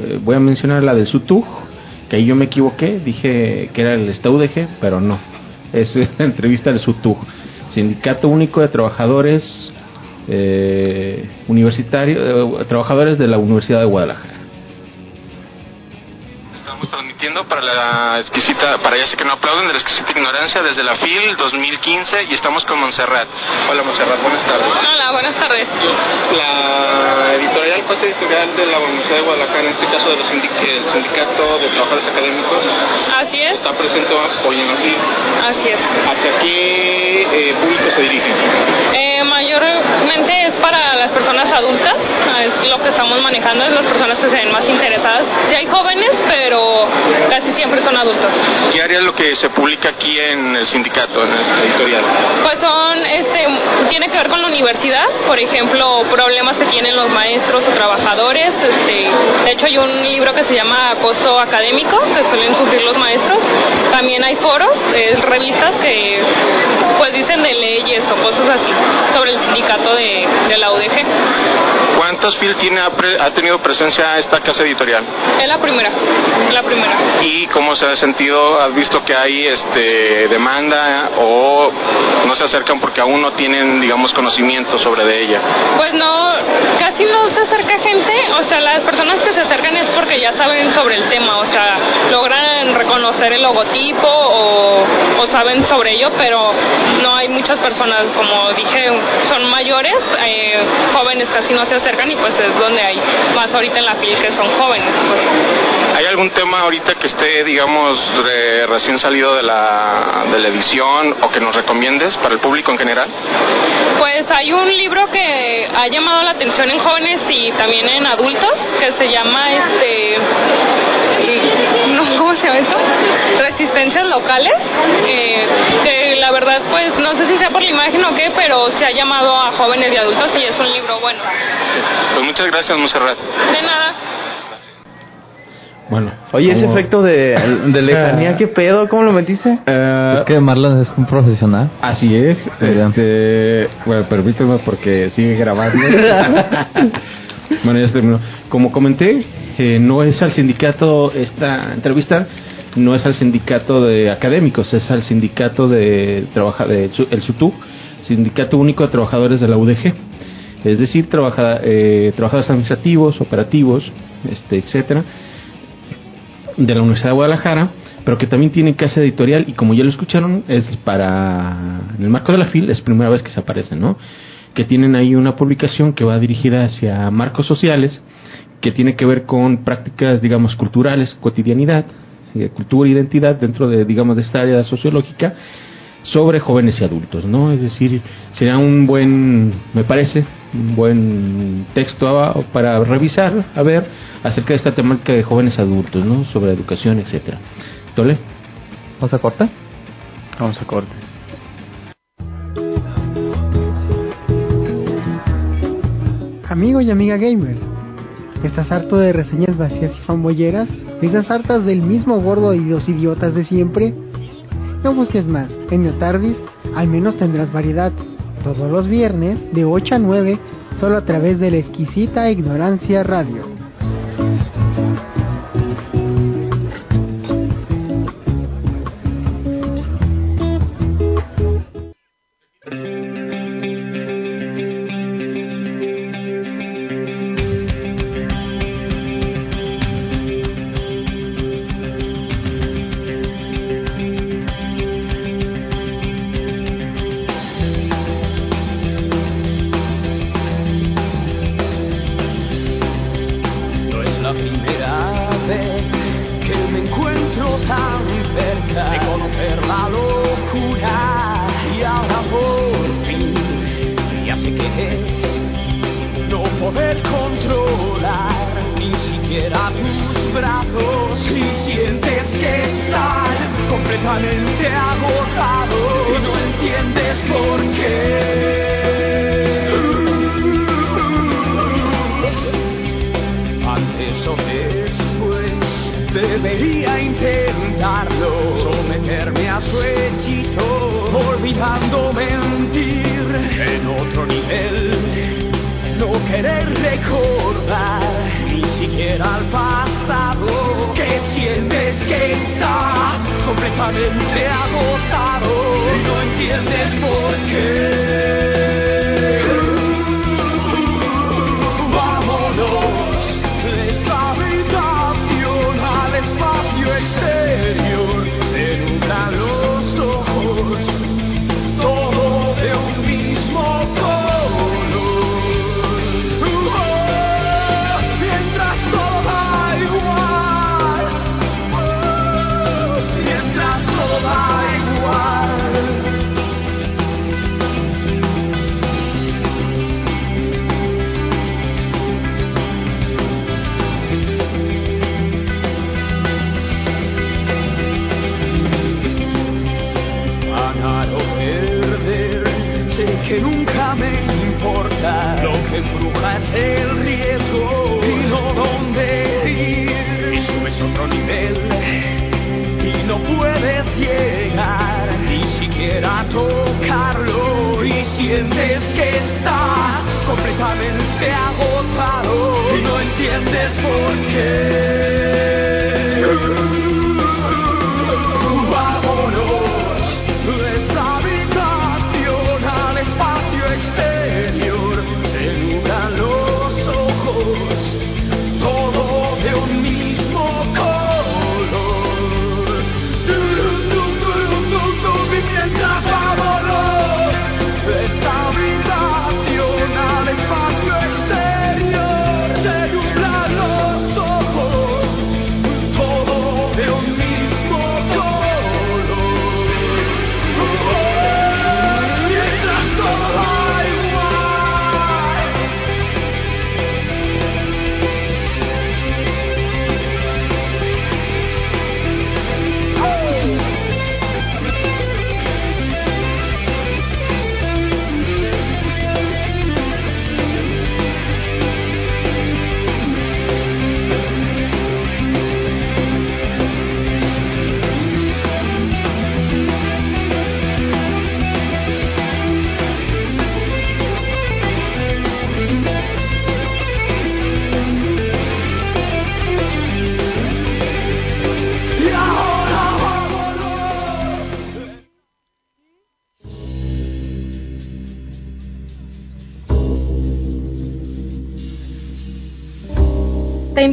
eh, voy a mencionar la del SUTUG, que ahí yo me equivoqué, dije que era el STUDG, pero no. Es la entrevista del SUTUG, Sindicato Único de Trabajadores eh, Universitarios, eh, Trabajadores de la Universidad de Guadalajara. Transmitiendo para la exquisita, para ya sé que no aplauden, de la exquisita ignorancia desde la FIL 2015 y estamos con Montserrat. Hola Montserrat, buenas tardes. Hola, buenas tardes. La editorial Pase Editorial de la Universidad de Guadalajara, en este caso de los sindic- el Sindicato de Trabajadores Académicos, Así es, está presente hoy en la FIL. así es. ¿Hacia qué eh, público se dirige? Eh, mayormente es para las personas adultas, es lo que estamos manejando, es las personas que se ven más interesadas. Sí hay jóvenes, pero casi siempre son adultos. ¿Qué área es lo que se publica aquí en el sindicato, en el editorial? Pues son, este, tiene que ver con la universidad, por ejemplo, problemas que tienen los maestros o trabajadores. Este, de hecho, hay un libro que se llama Acoso Académico, que suelen sufrir los maestros. También hay foros, eh, revistas que pues dicen de leyes o cosas así sobre el sindicato de, de la UDG. ¿Cuántos FIL tiene, ha, tenido presencia esta casa editorial? Es la primera, la primera. ¿Y cómo se ha sentido? ¿Has visto que hay este, demanda o no se acercan porque aún no tienen, digamos, conocimiento sobre de ella? Pues no, casi no se acerca gente, o sea, las personas que se acercan es porque ya saben sobre el tema, o sea, logran reconocer el logotipo o, o saben sobre ello, pero no hay muchas personas, como dije, son mayores, eh, jóvenes casi no se acercan y pues es donde hay más ahorita en la fila que son jóvenes. Pues. ¿Hay algún tema ahorita que esté, digamos, re- recién salido de la, de la edición o que nos recomiendes para el público en general? Pues hay un libro que ha llamado la atención en jóvenes y también en adultos que se llama este y- no, ¿cómo se llama esto? Resistencias locales, eh, que la verdad pues no sé si sea por la imagen o qué, pero se ha llamado a jóvenes y adultos y es un libro bueno. Pues muchas gracias, Monserrat. De nada. Bueno. Oye, ese ¿cómo? efecto de, de lejanía, ¿qué pedo? ¿Cómo lo metiste? Eh, Es que Marlon es un profesional. Así es. Este, bueno, permíteme porque sigue grabando. bueno, ya se terminó. Como comenté, eh, no es al sindicato esta entrevista, no es al sindicato de académicos, es al sindicato de trabaja el SUTU, Sindicato Único de Trabajadores de la UDG. Es decir, trabaja, eh, trabajadores administrativos, operativos, este, etcétera, de la Universidad de Guadalajara, pero que también tiene casa editorial y como ya lo escucharon, es para, en el marco de la FIL, es primera vez que se aparece, ¿no? Que tienen ahí una publicación que va dirigida hacia marcos sociales, que tiene que ver con prácticas, digamos, culturales, cotidianidad, cultura e identidad dentro de, digamos, de esta área sociológica, sobre jóvenes y adultos, ¿no? Es decir, será un buen, me parece, un buen texto a- para revisar, a ver, acerca de esta temática de jóvenes adultos, ¿no? Sobre educación, etcétera. ¿Tole? ¿Vamos a corte? Vamos a corte. Amigo y amiga gamer, ¿estás harto de reseñas vacías y fanboyeras? ¿Estás hartas del mismo gordo y los idiotas de siempre? No busques más, en Neotardis al menos tendrás variedad. Todos los viernes, de 8 a 9, solo a través de la exquisita Ignorancia Radio.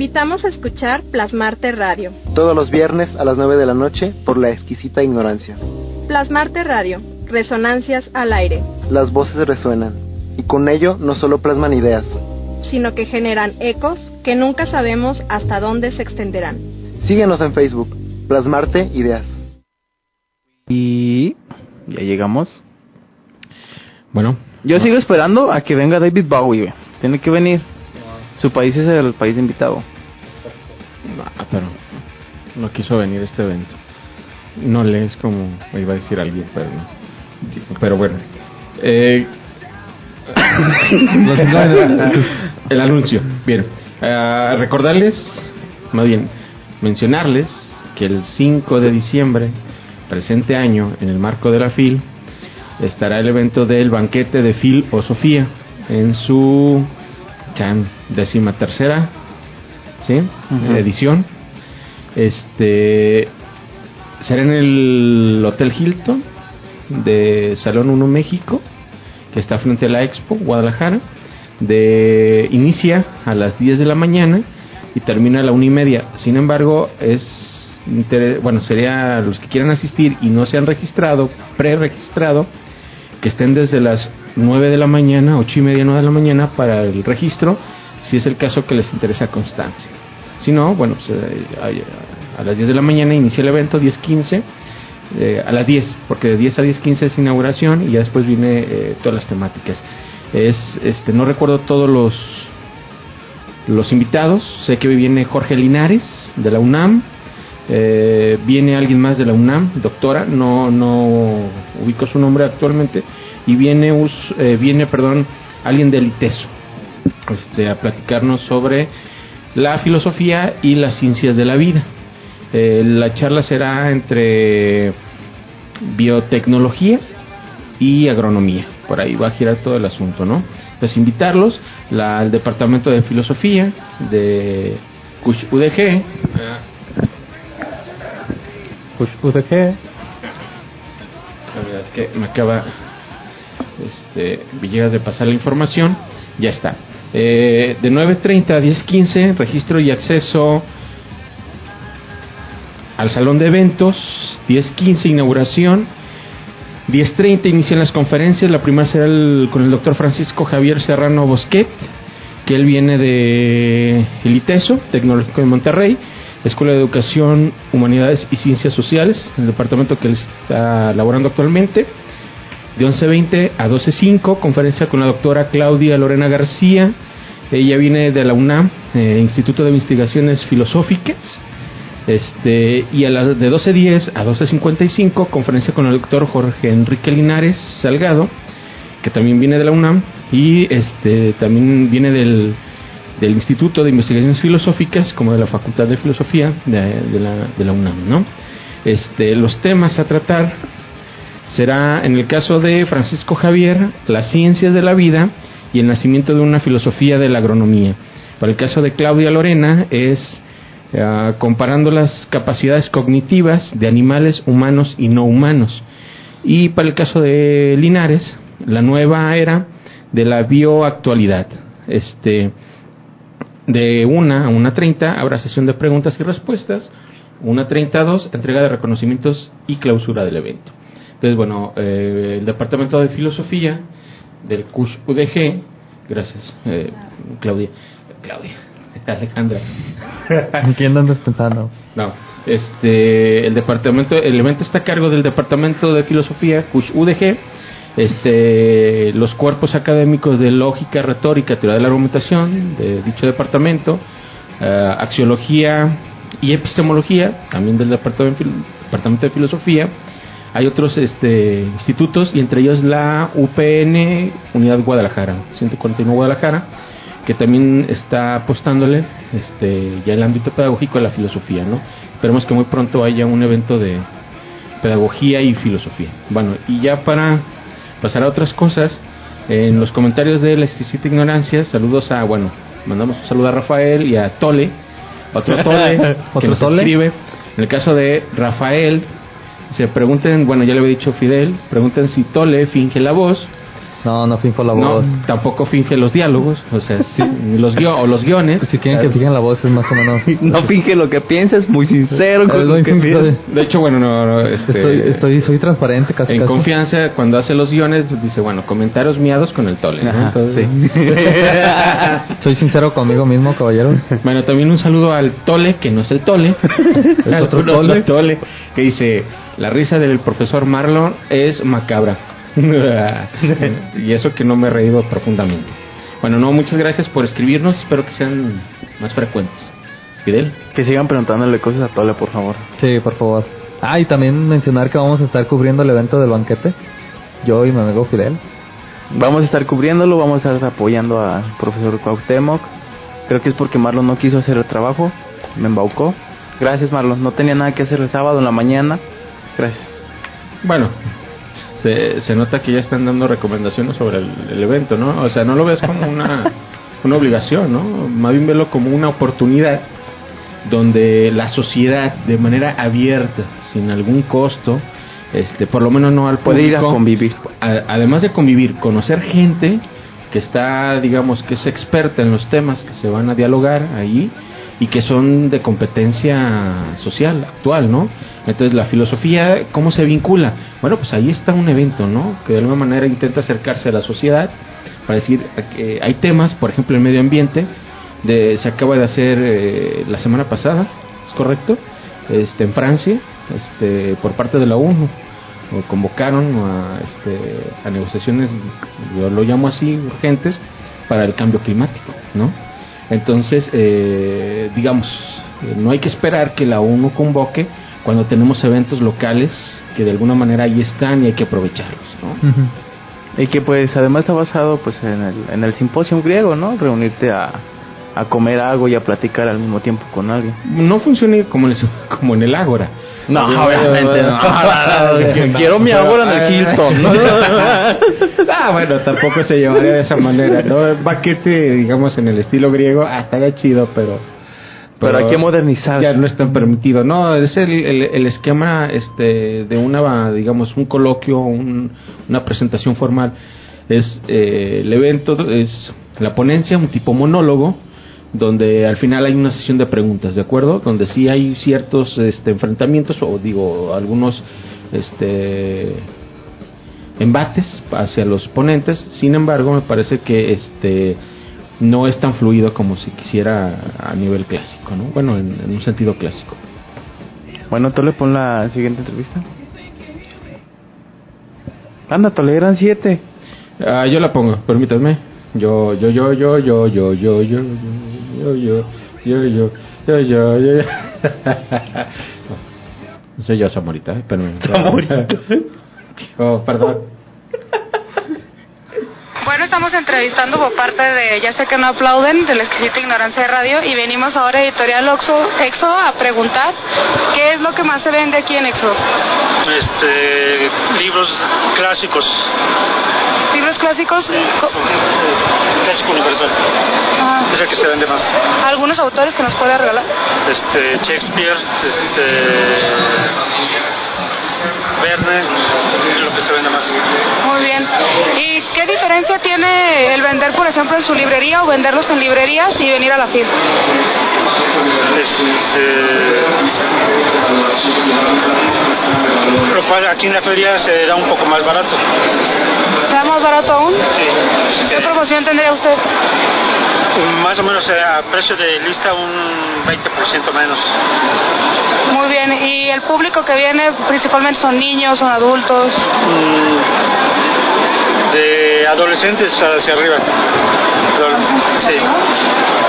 Invitamos a escuchar Plasmarte Radio. Todos los viernes a las 9 de la noche por la exquisita ignorancia. Plasmarte Radio, resonancias al aire, Las voces resuenan y con ello no solo plasman ideas. sino que generan ecos que nunca sabemos hasta dónde se extenderán. Síguenos en Facebook, Plasmarte Ideas. Y ya llegamos. Bueno. Yo sigo esperando a que venga David Bowie. Tiene que venir. Su país es el país invitado. Ah, pero no quiso venir a este evento. No lees como iba a decir alguien, pero no. Pero bueno. Eh, el anuncio. Bien. Ah, recordarles, más bien, mencionarles que el 5 de diciembre, presente año, en el marco de la FIL, estará el evento del banquete de Phil o Sofía en su chan, décima tercera ¿sí? Edición. Este será en el Hotel Hilton de Salón 1 México, que está frente a la Expo Guadalajara. De inicia a las 10 de la mañana y termina a la una y media. Sin embargo, es bueno, sería los que quieran asistir y no se han registrado, pre-registrado, que estén desde las 9 de la mañana, 8 y media, 9 de la mañana para el registro, si es el caso que les interesa constancia. Si no, bueno, pues, eh, a las 10 de la mañana inicia el evento, 10.15, eh, a las 10, porque de 10 a 10.15 es inauguración y ya después viene eh, todas las temáticas. Es, este, no recuerdo todos los los invitados, sé que viene Jorge Linares de la UNAM, eh, viene alguien más de la UNAM, doctora, no no ubico su nombre actualmente, y viene us- eh, viene, perdón, alguien del ITESO, este, a platicarnos sobre la filosofía y las ciencias de la vida. Eh, la charla será entre biotecnología y agronomía. Por ahí va a girar todo el asunto, ¿no? Entonces invitarlos la, al departamento de filosofía de CUSH UDG. CUSH UDG. La verdad es que me acaba este, Villegas de pasar la información. Ya está. Eh, de 9.30 a 10.15, registro y acceso al salón de eventos. 10.15, inauguración. 10.30 inician las conferencias. La primera será el- con el doctor Francisco Javier Serrano Bosquet, que él viene de el ITESO, Tecnológico de Monterrey, Escuela de Educación, Humanidades y Ciencias Sociales, el departamento que él está laborando actualmente. De 11.20 a 12.05, conferencia con la doctora Claudia Lorena García. Ella viene de la UNAM, eh, Instituto de Investigaciones Filosóficas. Este, y a las de 12.10 a 12.55, conferencia con el doctor Jorge Enrique Linares Salgado, que también viene de la UNAM, y este también viene del, del Instituto de Investigaciones Filosóficas, como de la Facultad de Filosofía de, de la, de la UNAM, ¿no? Este, los temas a tratar será, en el caso de Francisco Javier, las ciencias de la vida y el nacimiento de una filosofía de la agronomía. Para el caso de Claudia Lorena es eh, comparando las capacidades cognitivas de animales humanos y no humanos. Y para el caso de Linares, la nueva era de la bioactualidad. Este, de 1 a 1.30 habrá sesión de preguntas y respuestas. 1.30 a 2, entrega de reconocimientos y clausura del evento. Entonces, bueno, eh, el Departamento de Filosofía del CUSH UDG, gracias, eh, Claudia, Claudia, Alejandra. ¿En quién andas pensando? No, este, el departamento, el evento está a cargo del Departamento de Filosofía, CUSH UDG, este, los cuerpos académicos de lógica, retórica, teoría de la argumentación de dicho departamento, eh, axiología y epistemología, también del departamento, departamento de filosofía. Hay otros este, institutos y entre ellos la UPN Unidad Guadalajara, 149 Guadalajara, que también está apostándole este, ya en el ámbito pedagógico a la filosofía, ¿no? Esperemos que muy pronto haya un evento de pedagogía y filosofía. Bueno, y ya para pasar a otras cosas, en los comentarios de la exquisita ignorancia, saludos a, bueno, mandamos un saludo a Rafael y a Tole, otro Tole, que ¿Otro nos escribe. En el caso de Rafael, se pregunten, bueno, ya le había dicho Fidel, pregunten si Tole finge la voz. No, no finjo la No, voz. tampoco finge los diálogos, o sea, sí, los guio o los guiones. Si quieren que fijen la voz es más o menos... No finge lo que piensa, es muy sincero con lo no que finge- piensa. De hecho, bueno, no, no, este, Estoy, estoy, soy transparente casi en casi. confianza, cuando hace los guiones, dice, bueno, comentarios miados con el Tole. ¿no? Ajá, Entonces- Soy sincero conmigo mismo, caballero. Bueno, también un saludo al Tole, que no es el Tole. ¿Es otro No, Tole? no, Tole, que dice, la risa del profesor Marlon es macabra. y eso que no me he reído profundamente. Bueno, no, muchas gracias por escribirnos. Espero que sean más frecuentes. Fidel. Que sigan preguntándole cosas a Tole, por favor. Sí, por favor. Ah, y también mencionar que vamos a estar cubriendo el evento del banquete. Yo y mi amigo Fidel. Vamos a estar cubriéndolo, vamos a estar apoyando al profesor Cuauhtémoc. Creo que es porque Marlon no quiso hacer el trabajo, me embaucó. Gracias Marlon, no tenía nada que hacer el sábado en la mañana. Gracias. Bueno, se, se nota que ya están dando recomendaciones sobre el, el evento, ¿no? O sea, no lo ves como una, una obligación, ¿no? Más bien velo como una oportunidad donde la sociedad, de manera abierta, sin algún costo, este, por lo menos no al Puede ir a convivir. a- además de convivir, conocer gente que está, digamos, que es experta en los temas que se van a dialogar ahí y que son de competencia social actual, ¿no? Entonces, la filosofía, ¿cómo se vincula? Bueno, pues ahí está un evento, ¿no? Que de alguna manera intenta acercarse a la sociedad para decir, que hay temas, por ejemplo, el medio ambiente, de, se acaba de hacer eh, la semana pasada, ¿es correcto? Este, en Francia, este, por parte de la ONU, convocaron a, este, a negociaciones, yo lo llamo así, urgentes, para el cambio climático, ¿no? Entonces, eh, digamos, no hay que esperar que la ONU convoque cuando tenemos eventos locales que de alguna manera ahí están y hay que aprovecharlos, ¿no? Y que pues además está basado pues en el, en el simposio griego, ¿no? Reunirte a, a comer algo y a platicar al mismo tiempo con alguien. No funciona como en el, como en el Ágora. No, obviamente no. Quiero mi Ágora en el Hilton. ah, bueno, tampoco se llevaría de esa manera, ¿no? Baquete, digamos, en el estilo griego, ah, estaría chido, pero... Pero hay que modernizar. Ya no es tan permitido. No, es el, el, el esquema este, de una, digamos, un coloquio, un, una presentación formal. Es eh, el evento, es la ponencia, un tipo monólogo, donde al final hay una sesión de preguntas, ¿de acuerdo? Donde sí hay ciertos este, enfrentamientos o digo, algunos este, embates hacia los ponentes, sin embargo me parece que este, no es tan fluido como si quisiera a nivel clásico, ¿no? Bueno, en, un sentido clásico. Bueno, tú le pon la siguiente entrevista. Anda, le eran siete. Ah, yo la pongo, permítanme. Yo, yo, yo, yo, yo, yo, yo. yo yo, yo, yo, yo, yo, yo, yo. No soy yo, Zamorita, ¿eh? Pero, Zamorita. Oh, perdón. Bueno, estamos entrevistando por parte de Ya sé que no aplauden, de la exquisita ignorancia de radio, y venimos ahora a Editorial Oxo, Exo a preguntar qué es lo que más se vende aquí en Exo. Este, libros clásicos, Libros clásicos, co- clásico universal, ah, es el que se vende más. algunos autores que nos puede regalar. Este, Shakespeare, este, Verne, es lo que se vende más. Muy bien. ¿Y qué diferencia tiene el vender, por ejemplo, en su librería o venderlos en librerías y venir a la FIL? Este, lo cual aquí en la feria se da un poco más barato. ¿Será más barato aún? Sí. ¿Qué promoción tendría usted? Más o menos a precio de lista un 20% menos. Muy bien. ¿Y el público que viene principalmente son niños, son adultos? De adolescentes hacia arriba. Sí.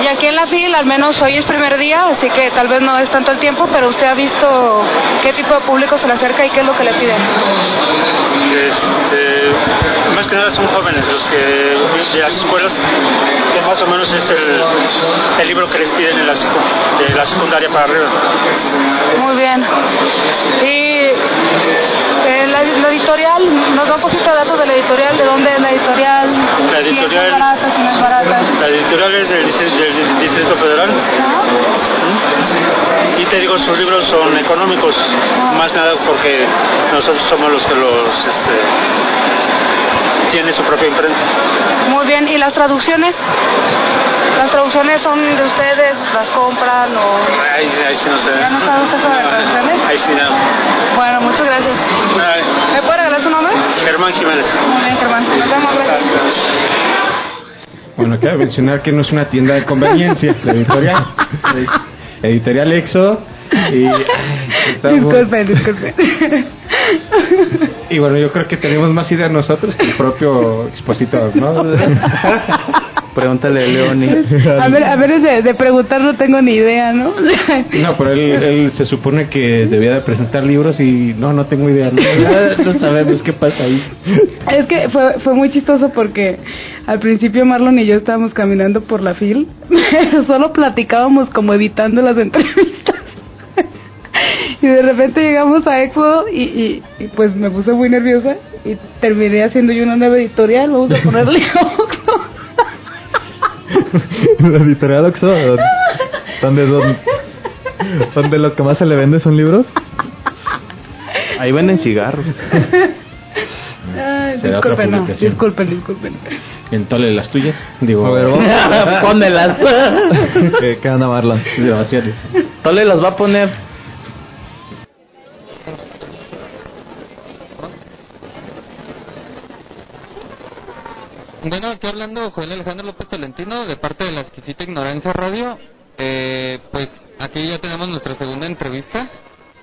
Y aquí en la FIL, al menos hoy es primer día, así que tal vez no es tanto el tiempo, pero usted ha visto qué tipo de público se le acerca y qué es lo que le piden. Este, más que nada son jóvenes los que de las escuelas, que más o menos es el, el libro que les piden en la, de la secundaria para arriba. Muy bien. Y eh, la, la editorial, nos da un poquito de datos de la editorial, de dónde es la editorial, La si editorial- es barata, si no es barata. La editorial es del, Distrito- del Distrito Federal. Y te digo, sus libros son económicos, más nada porque nosotros somos los que los este, tiene su propia imprenta. Muy bien, ¿y las traducciones? ¿Las traducciones son de ustedes? ¿Las compran o...? Ahí, ahí sí no sé. ¿Ya no sabe usted sobre traducciones? Ahí sí no. Bueno, muchas gracias. ¿Me puede regalar su nombre? Germán Jiménez. Muy bien, Germán. Nos vemos, gracias. Bueno, cabe mencionar que no es una tienda de conveniencia, la editorial. Editorial Exo. Y, ay, estamos- Disculpen, disculpen. y bueno, yo creo que tenemos más ideas nosotros que el propio expositor, ¿no? Pregúntale a Leoni. A ver, a ver, de, de preguntar no tengo ni idea, ¿no? No, pero él, él se supone que debía de presentar libros y no, no tengo idea. No, no sabemos qué pasa ahí. Es que fue, fue muy chistoso porque al principio Marlon y yo estábamos caminando por la fil, solo platicábamos como evitando las entrevistas. Y de repente llegamos a Expo y, y, y pues me puse muy nerviosa y terminé haciendo yo una nueva editorial, vamos a ponerle Oxxo. la editorial Oxxo, ¿dónde- ¿dónde, dónde, dónde lo que más se le vende son libros? Ahí venden cigarros. Ay, disculpen, no, disculpen, disculpen. Entole las tuyas. Digo, A ver, vamos. Pónmelas. ¿Qué, qué onda, Marlon? Tole las va a poner. Bueno, aquí hablando Joel Alejandro López Tolentino de parte de la exquisita ignorancia radio. Eh, pues aquí ya tenemos nuestra segunda entrevista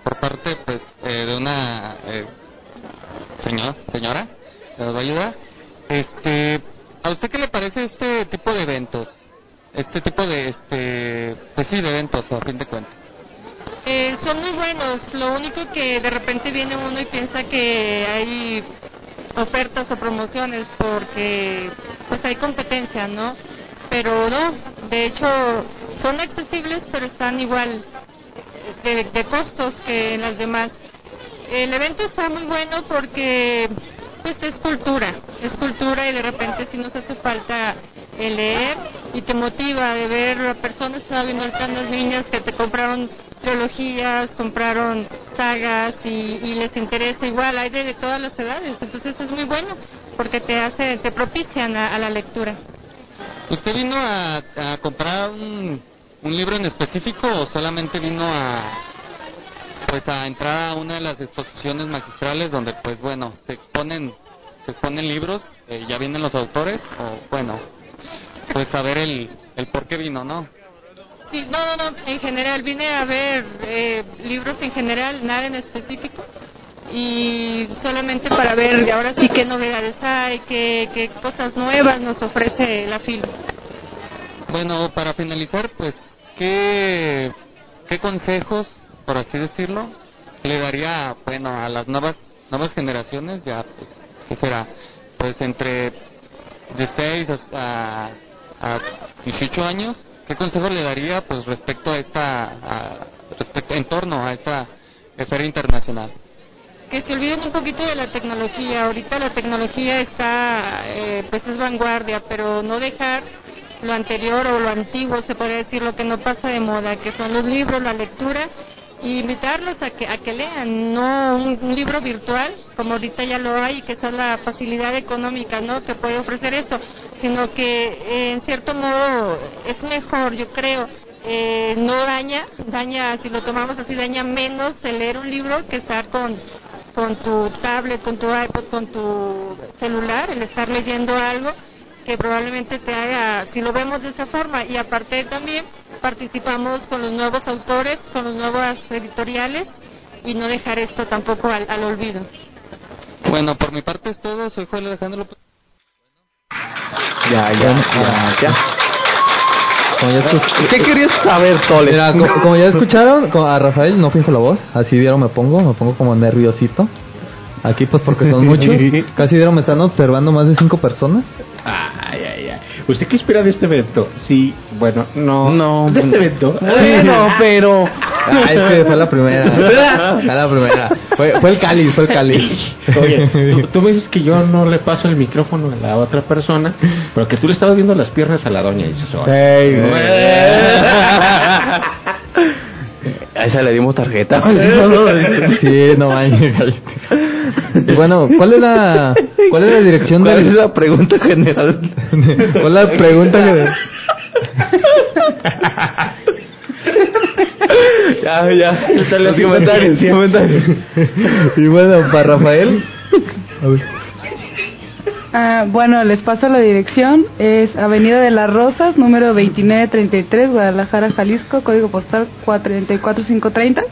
por parte pues eh, de una eh, señora, señora que nos va a ayudar. Este, ¿a usted qué le parece este tipo de eventos? Este tipo de este, pues de eventos a fin de cuentas. Eh, son muy buenos, lo único que de repente viene uno y piensa que hay ofertas o promociones porque pues hay competencia, ¿no? pero no, de hecho son accesibles, pero están igual de, de costos que las demás. El evento está muy bueno porque pues es cultura, es cultura y de repente si nos hace falta el leer y te motiva de ver a personas, estaba viendo ahorita niñas que te compraron trilogías, compraron sagas y, y les interesa igual, hay de, de todas las edades, entonces es muy bueno porque te hace, te propician a, a la lectura. ¿Usted vino a, a comprar un libro en específico o solamente vino a pues a entrar a una de las exposiciones magistrales donde pues bueno se exponen se exponen libros eh, ya vienen los autores o bueno pues saber el el por qué vino no Sí, no, no, no, en general vine a ver eh, libros en general, nada en específico y solamente para ver ahora sí qué novedades hay, qué, qué cosas nuevas nos ofrece la film. bueno para finalizar pues qué qué consejos por así decirlo le daría bueno a las nuevas nuevas generaciones ya pues qué será pues entre de 6 hasta a 18 años qué consejo le daría pues respecto a esta a- respecto en torno a esta feria internacional que se olviden un poquito de la tecnología. Ahorita la tecnología está, eh, pues es vanguardia, pero no dejar lo anterior o lo antiguo, se puede decir, lo que no pasa de moda, que son los libros, la lectura, y invitarlos a que, a que lean, no un, libro virtual, como ahorita ya lo hay, que esa es la facilidad económica, ¿no?, que puede ofrecer esto, sino que eh, en cierto modo es mejor, yo creo, eh, no daña, daña, si lo tomamos así, daña menos el leer un libro que estar con, con tu tablet, con tu iPod, con tu celular, el estar leyendo algo que probablemente te haga, si lo vemos de esa forma, y aparte también participamos con los nuevos autores, con los nuevos editoriales, y no dejar esto tampoco al, al olvido. bueno por mi parte es todo soy Joel Alejandro López Ya, ya, ya, ya. Como ya escuch- ¿Qué querías saber, Tole? Mira, como, como ya escucharon, a Rafael no finjo la voz, así dieron me pongo, me pongo como nerviosito. Aquí pues porque son muchos, casi dieron me están observando más de cinco personas. Ay, ay, ay. ¿Usted qué espera de este evento? Sí, bueno, no. No. ¿De este evento? Bueno, pero... Ah, es que fue la primera, fue la primera, fue, fue el cáliz, fue el cáliz. Oye, tú, tú me dices que yo no le paso el micrófono a la otra persona, pero que tú le estabas viendo las piernas a la doña y dices, "Órale". Ey, güey. A esa le dimos tarjeta. Sí, no manches, bueno, ¿cuál es la cuál es la dirección ¿Cuál del- es la pregunta general? ¿Cuál es la pregunta que ya, ya. Los comentarios, comentarios. Y bueno, para Rafael. A ver. Ah, bueno, les paso la dirección. Es Avenida de las Rosas, número 2933, Guadalajara, Jalisco, código postal 44530.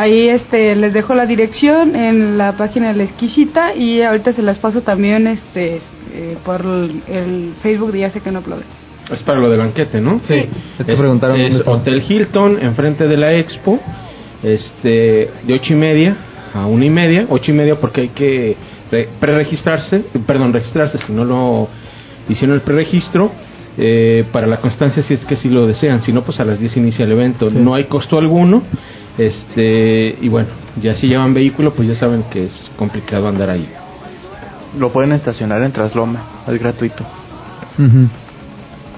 Ahí este, les dejo la dirección en la página de la exquisita y ahorita se las paso también este, eh, por el, el Facebook de Ya sé que no aplaude. Es para lo del banquete, ¿no? Sí. Te Es, preguntaron es. Hotel Hilton, enfrente de la Expo, este, de ocho y media a una y media, ocho y media porque hay que re- preregistrarse, perdón, registrarse si no lo hicieron el preregistro, eh, para la constancia si es que si lo desean, si no pues a las 10 inicia el evento, no hay costo alguno, este, y bueno, ya si llevan vehículo pues ya saben que es complicado andar ahí. Lo pueden estacionar en Trasloma, es gratuito.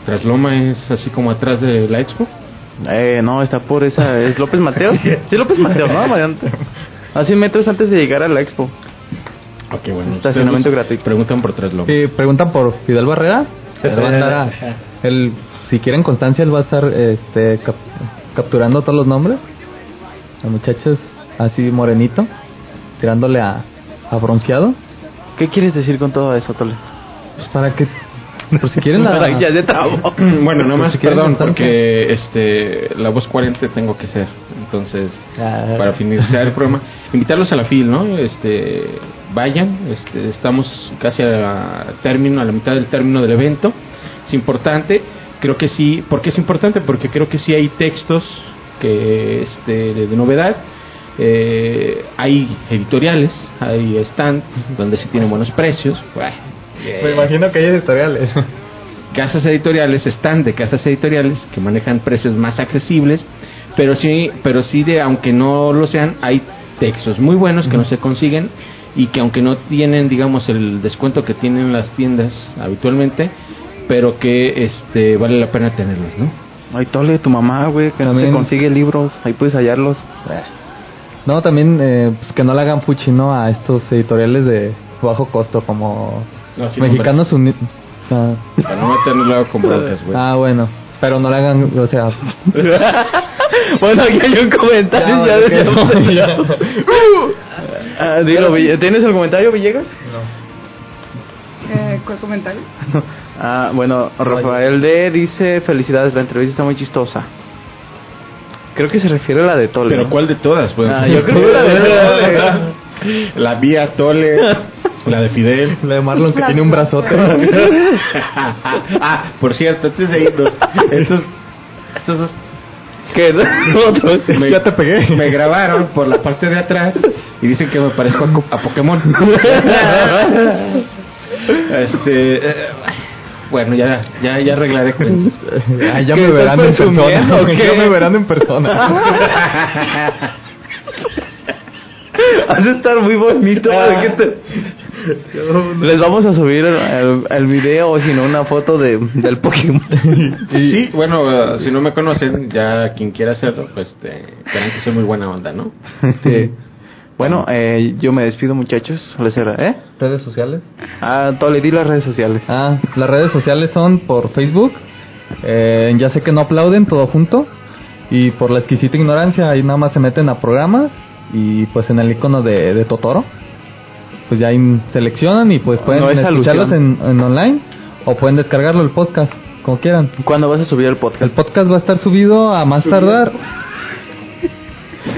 Trasloma es así como atrás de la Expo. Eh, no, está por esa. ¿Es López Mateos? Sí, López Mateos, ¿no? A 100 metros antes de llegar a la expo. Ok, bueno. Estacionamiento gratuito. Preguntan por Trasloma. Sí, preguntan por Fidel Barrera. Él va a andar a- él, si quieren constancia, él va a estar este, cap- capturando todos los nombres. El muchacho es así morenito, tirándole a, a bronceado. ¿Qué quieres decir con todo eso, Tole? Pues para que, por si quieren la... Ya se trabó. Bueno, nada más, si perdón, porque este, la voz 40 tengo que ser. Entonces, Ah. para finalizar el programa, invitarlos a la FIL, ¿no? Este, vayan, este, estamos casi a término, a la mitad del término del evento. Es importante, creo que sí, ¿por qué es importante? Porque creo que sí hay textos que, este, de, de novedad. Eh, hay editoriales, hay stand donde se tienen buenos precios. Bueno, Me imagino que hay editoriales. casas editoriales, están de casas editoriales que manejan precios más accesibles, pero sí, pero sí de, aunque no lo sean, hay textos muy buenos que no se consiguen y que aunque no tienen, digamos, el descuento que tienen las tiendas habitualmente, pero que este vale la pena tenerlos, ¿no? Ay, tole, tu mamá, güey, que no te También- consigue libros, ahí puedes hallarlos. No, también eh, pues que no le hagan fuchi, ¿no? A estos editoriales de bajo costo como No, sí, Mexicanos Unidos. Ah. Para no meternos luego con broncas, güey. ah, bueno. Pero no le hagan, o sea... bueno, aquí hay un comentario. Ya, Ya, ya- que no, ya. Ah, dilo, ¿tienes el comentario, Villegas? Eh, ¿Cuál comentario? Ah, bueno, Rafael D dice, felicidades, la entrevista está muy chistosa. Creo que se refiere a la de Tole. Pero ¿no? ¿cuál de todas? Pues? Ah, yo creo que la de Tole. La vía Tole, la de Fidel. La de Marlon que tiene un brazote. ah, por cierto, antes de irnos, estos, estos dos ¿Qué? Me, Ya te pegué. me grabaron por la parte de atrás y dicen que me parezco a, Co- a Pokémon. este, eh, bueno, ya, ya, ya arreglaré cuentas. Ya ¿Qué me verán en persona. Ya me verán en persona. Has de estar muy bonito. ¿de qué te- Les vamos a subir el, el- el video o si no una foto de, del Pokémon. Sí, bueno, eh, si no me conocen, ya quien quiera hacerlo, pues eh, verán que soy muy buena onda, ¿no? Sí. Bueno, eh, yo me despido muchachos. Les ¿Eh? ¿Redes sociales? Ah, Tole, di las redes sociales. Ah, las redes sociales son por Facebook. eh, ya sé que no aplauden, todo junto. Y por la exquisita ignorancia, ahí nada más se meten a programas. Y pues en el icono de, de Totoro. Pues ya ahí seleccionan y pues pueden No escucharlos en online. O pueden descargarlo el podcast, como quieran. ¿Cuándo vas a subir el podcast? El podcast va a estar subido a más tardar.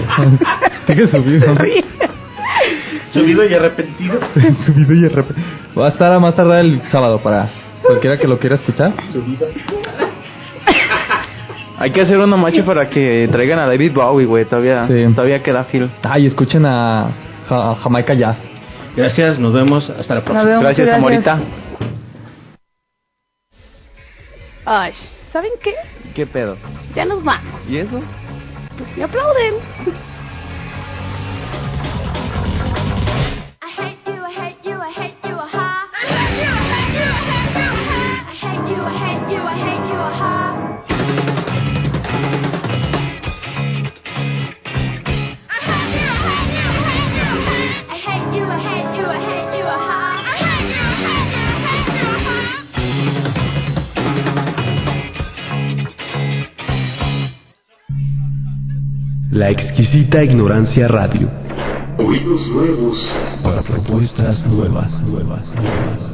Sigue subido. Subido y arrepentido. subido y arrep- Va a estar a más tardar el sábado para cualquiera que lo quiera escuchar. Subido. Hay que hacer una marcha para que traigan a David Bowie, güey. Todavía, Sí. todavía queda fil. Ay, escuchen a, Ja- a Jamaica Jazz. Gracias, nos vemos, hasta la próxima. Vemos, Gracias, muchas Amorita. Ay, ¿saben qué? ¿Qué pedo? Ya nos vamos. ¿Y eso? I hate you, I hate you, I hate you, ha. I hate you, I hate you, I hate you. I hate you, I hate you, I hate you. La exquisita ignorancia radio. Oídos nuevos Para propuestas nuevas, nuevas.